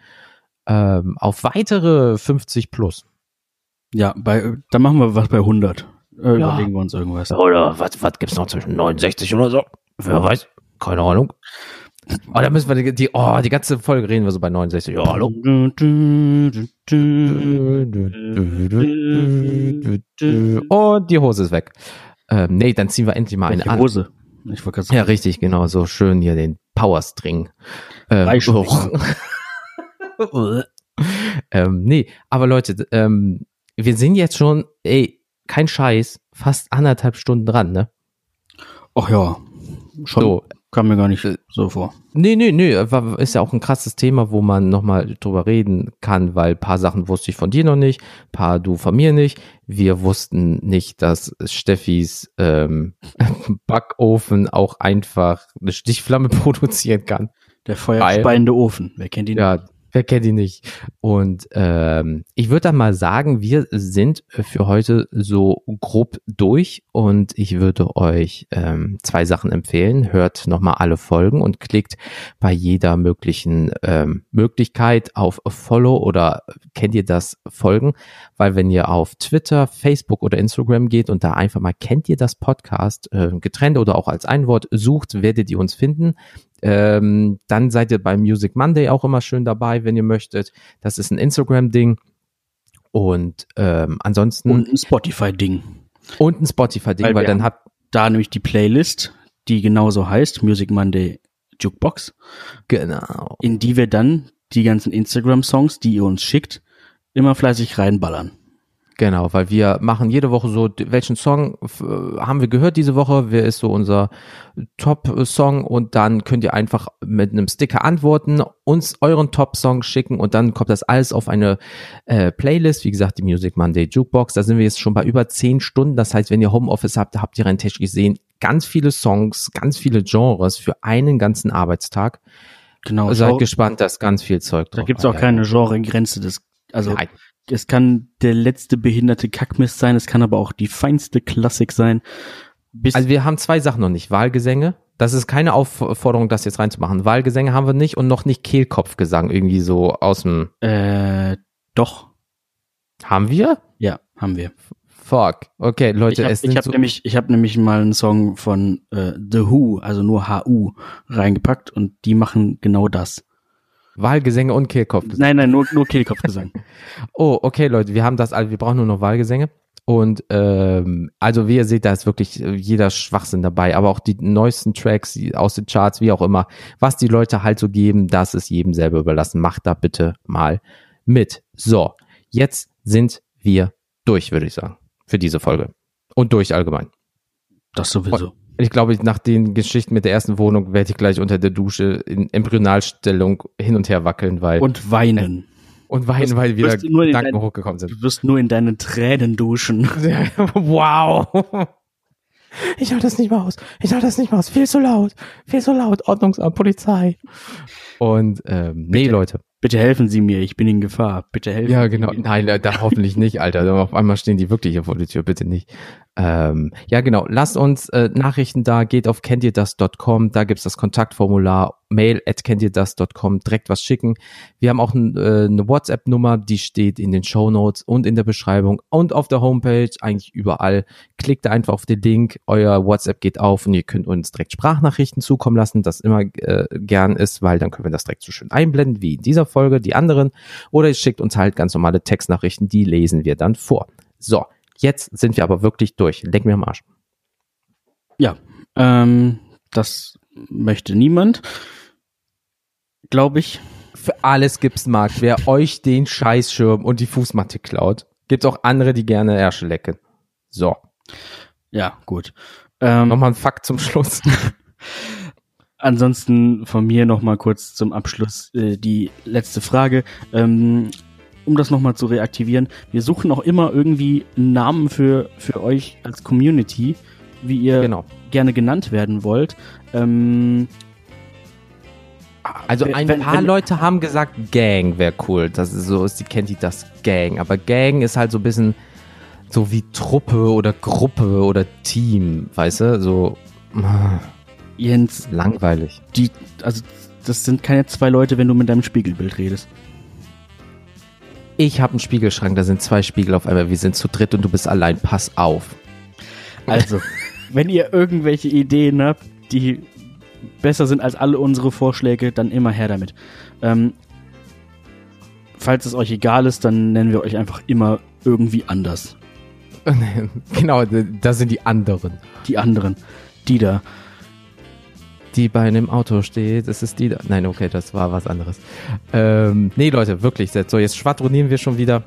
Ähm, auf weitere 50 plus. Ja, bei, dann machen wir was bei 100. Äh, Ja. Überlegen wir uns irgendwas. Oder was, was gibt's noch zwischen 69 oder so? Wer weiß? Keine Ahnung. Oh, da müssen wir die, die, oh, die ganze Folge reden wir so bei 69. Ja, hallo. Und die Hose ist weg. Ähm, nee, dann ziehen wir endlich mal eine Welche an. Hose? Ich wollte Ja, richtig, genau. So schön hier den Powerstring. Ähm, oh. ähm, nee, aber Leute, ähm, wir sind jetzt schon, ey, kein Scheiß, fast anderthalb Stunden dran, ne? Ach ja, schon. So, Kam mir gar nicht äh, so vor. Nee, nee, nee, ist ja auch ein krasses Thema, wo man nochmal drüber reden kann, weil paar Sachen wusste ich von dir noch nicht, paar du von mir nicht. Wir wussten nicht, dass Steffis ähm, Backofen auch einfach eine Stichflamme produzieren kann. Der feuerspeiende Ofen, wer kennt ihn? Ja, Wer kennt ihn nicht? Und ähm, ich würde dann mal sagen, wir sind für heute so grob durch und ich würde euch ähm, zwei Sachen empfehlen. Hört nochmal alle Folgen und klickt bei jeder möglichen ähm, Möglichkeit auf Follow oder kennt ihr das Folgen, weil wenn ihr auf Twitter, Facebook oder Instagram geht und da einfach mal kennt ihr das Podcast äh, getrennt oder auch als ein Wort sucht, werdet ihr uns finden. Ähm, dann seid ihr beim Music Monday auch immer schön dabei, wenn ihr möchtet. Das ist ein Instagram-Ding. Und ähm, ansonsten. Und ein Spotify-Ding. Und ein Spotify-Ding, weil, weil dann habt. Da nämlich die Playlist, die genauso heißt, Music Monday Jukebox. Genau. In die wir dann die ganzen Instagram-Songs, die ihr uns schickt, immer fleißig reinballern. Genau, weil wir machen jede Woche so, welchen Song haben wir gehört diese Woche, wer ist so unser Top-Song? Und dann könnt ihr einfach mit einem Sticker antworten, uns euren Top-Song schicken und dann kommt das alles auf eine äh, Playlist, wie gesagt, die Music Monday Jukebox, da sind wir jetzt schon bei über zehn Stunden, das heißt, wenn ihr Homeoffice habt, habt ihr rein technisch gesehen ganz viele Songs, ganz viele Genres für einen ganzen Arbeitstag. Genau. Seid gespannt, dass ganz viel Zeug drauf Da gibt's auch keine Genregrenze, das also Nein es kann der letzte behinderte Kackmist sein, es kann aber auch die feinste Klassik sein. Also wir haben zwei Sachen noch nicht. Wahlgesänge. Das ist keine Aufforderung, das jetzt reinzumachen. Wahlgesänge haben wir nicht und noch nicht Kehlkopfgesang irgendwie so aus dem. Äh, doch. Haben wir? Ja, haben wir. Fuck. Okay, Leute, ich hab, es ich hab so nämlich, ich habe nämlich mal einen Song von äh, The Who, also nur HU, reingepackt und die machen genau das. Wahlgesänge und Kehlkopfgesang. Nein, nein, nur, nur Kehlkopfgesang. oh, okay, Leute, wir haben das, also wir brauchen nur noch Wahlgesänge. Und ähm, also wie ihr seht, da ist wirklich äh, jeder Schwachsinn dabei, aber auch die neuesten Tracks aus den Charts, wie auch immer, was die Leute halt so geben, das ist jedem selber überlassen. Macht da bitte mal mit. So, jetzt sind wir durch, würde ich sagen, für diese Folge. Und durch allgemein. Das sowieso. Ich glaube, nach den Geschichten mit der ersten Wohnung werde ich gleich unter der Dusche in Embryonalstellung hin und her wackeln, weil. Und weinen. Und weinen, weil wieder Gedanken dein, hochgekommen sind. Du wirst nur in deinen Tränen duschen. wow. Ich halte das nicht mehr aus. Ich halte das nicht mehr aus. Viel zu laut. Viel zu laut. Ordnungsamt, Polizei. Und ähm, nee, Leute. Bitte helfen Sie mir, ich bin in Gefahr. Bitte helfen Ja, genau. Nein, da hoffentlich nicht, Alter. Auf einmal stehen die wirklich hier vor der Tür, bitte nicht. Ähm, ja, genau. Lasst uns äh, Nachrichten da, geht auf kenntierdas.com, da gibt's das Kontaktformular, mail at kenntierdas.com, direkt was schicken. Wir haben auch äh, eine WhatsApp-Nummer, die steht in den Show Notes und in der Beschreibung und auf der Homepage, eigentlich überall. Klickt da einfach auf den Link, euer WhatsApp geht auf und ihr könnt uns direkt Sprachnachrichten zukommen lassen, das immer äh, gern ist, weil dann können wir das direkt so schön einblenden, wie in dieser Folge, die anderen. Oder ihr schickt uns halt ganz normale Textnachrichten, die lesen wir dann vor. So, jetzt sind wir aber wirklich durch. Leck mir am Arsch. Ja, ähm, das möchte niemand, glaube ich. Für alles gibt's Markt. Wer euch den Scheißschirm und die Fußmatte klaut, gibt's auch andere, die gerne Ärsche lecken. So. Ja, gut. Ähm, Nochmal ein Fakt zum Schluss. Ansonsten von mir noch mal kurz zum Abschluss äh, die letzte Frage. Ähm, um das noch mal zu reaktivieren, wir suchen auch immer irgendwie einen Namen für, für euch als Community, wie ihr genau. gerne genannt werden wollt. Ähm, also ein wenn, paar wenn, Leute haben gesagt, Gang wäre cool. Das ist so, sie kennt die das Gang. Aber Gang ist halt so ein bisschen so wie Truppe oder Gruppe oder Team, weißt du? So. Jens. Langweilig. Die, also, das sind keine zwei Leute, wenn du mit deinem Spiegelbild redest. Ich habe einen Spiegelschrank, da sind zwei Spiegel auf einmal. Wir sind zu dritt und du bist allein. Pass auf. Also, wenn ihr irgendwelche Ideen habt, die besser sind als alle unsere Vorschläge, dann immer her damit. Ähm, falls es euch egal ist, dann nennen wir euch einfach immer irgendwie anders. genau, da sind die anderen. Die anderen. Die da die bei einem Auto steht. Es ist die. Nein, okay, das war was anderes. Ähm, nee, Leute, wirklich. So, jetzt schwadronieren wir schon wieder.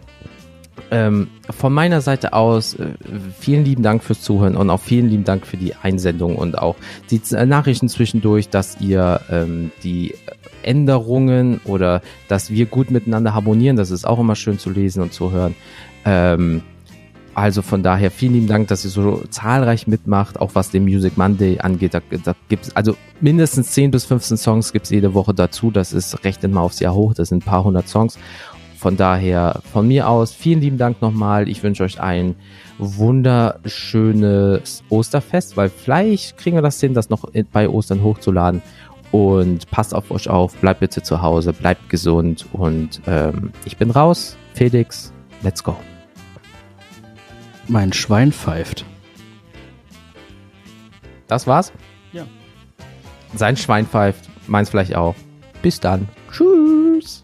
ähm, von meiner Seite aus äh, vielen lieben Dank fürs Zuhören und auch vielen lieben Dank für die Einsendung und auch die äh, Nachrichten zwischendurch, dass ihr ähm, die Änderungen oder dass wir gut miteinander harmonieren. Das ist auch immer schön zu lesen und zu hören. Ähm, also von daher vielen lieben Dank, dass ihr so zahlreich mitmacht, auch was den Music Monday angeht. Da, da gibt's also mindestens 10 bis 15 Songs gibt's jede Woche dazu. Das ist recht immer aufs Jahr hoch. Das sind ein paar hundert Songs. Von daher von mir aus vielen lieben Dank nochmal. Ich wünsche euch ein wunderschönes Osterfest, weil vielleicht kriegen wir das hin, das noch bei Ostern hochzuladen. Und passt auf euch auf, bleibt bitte zu Hause, bleibt gesund und ähm, ich bin raus. Felix, let's go. Mein Schwein pfeift. Das war's? Ja. Sein Schwein pfeift. Meins vielleicht auch. Bis dann. Tschüss.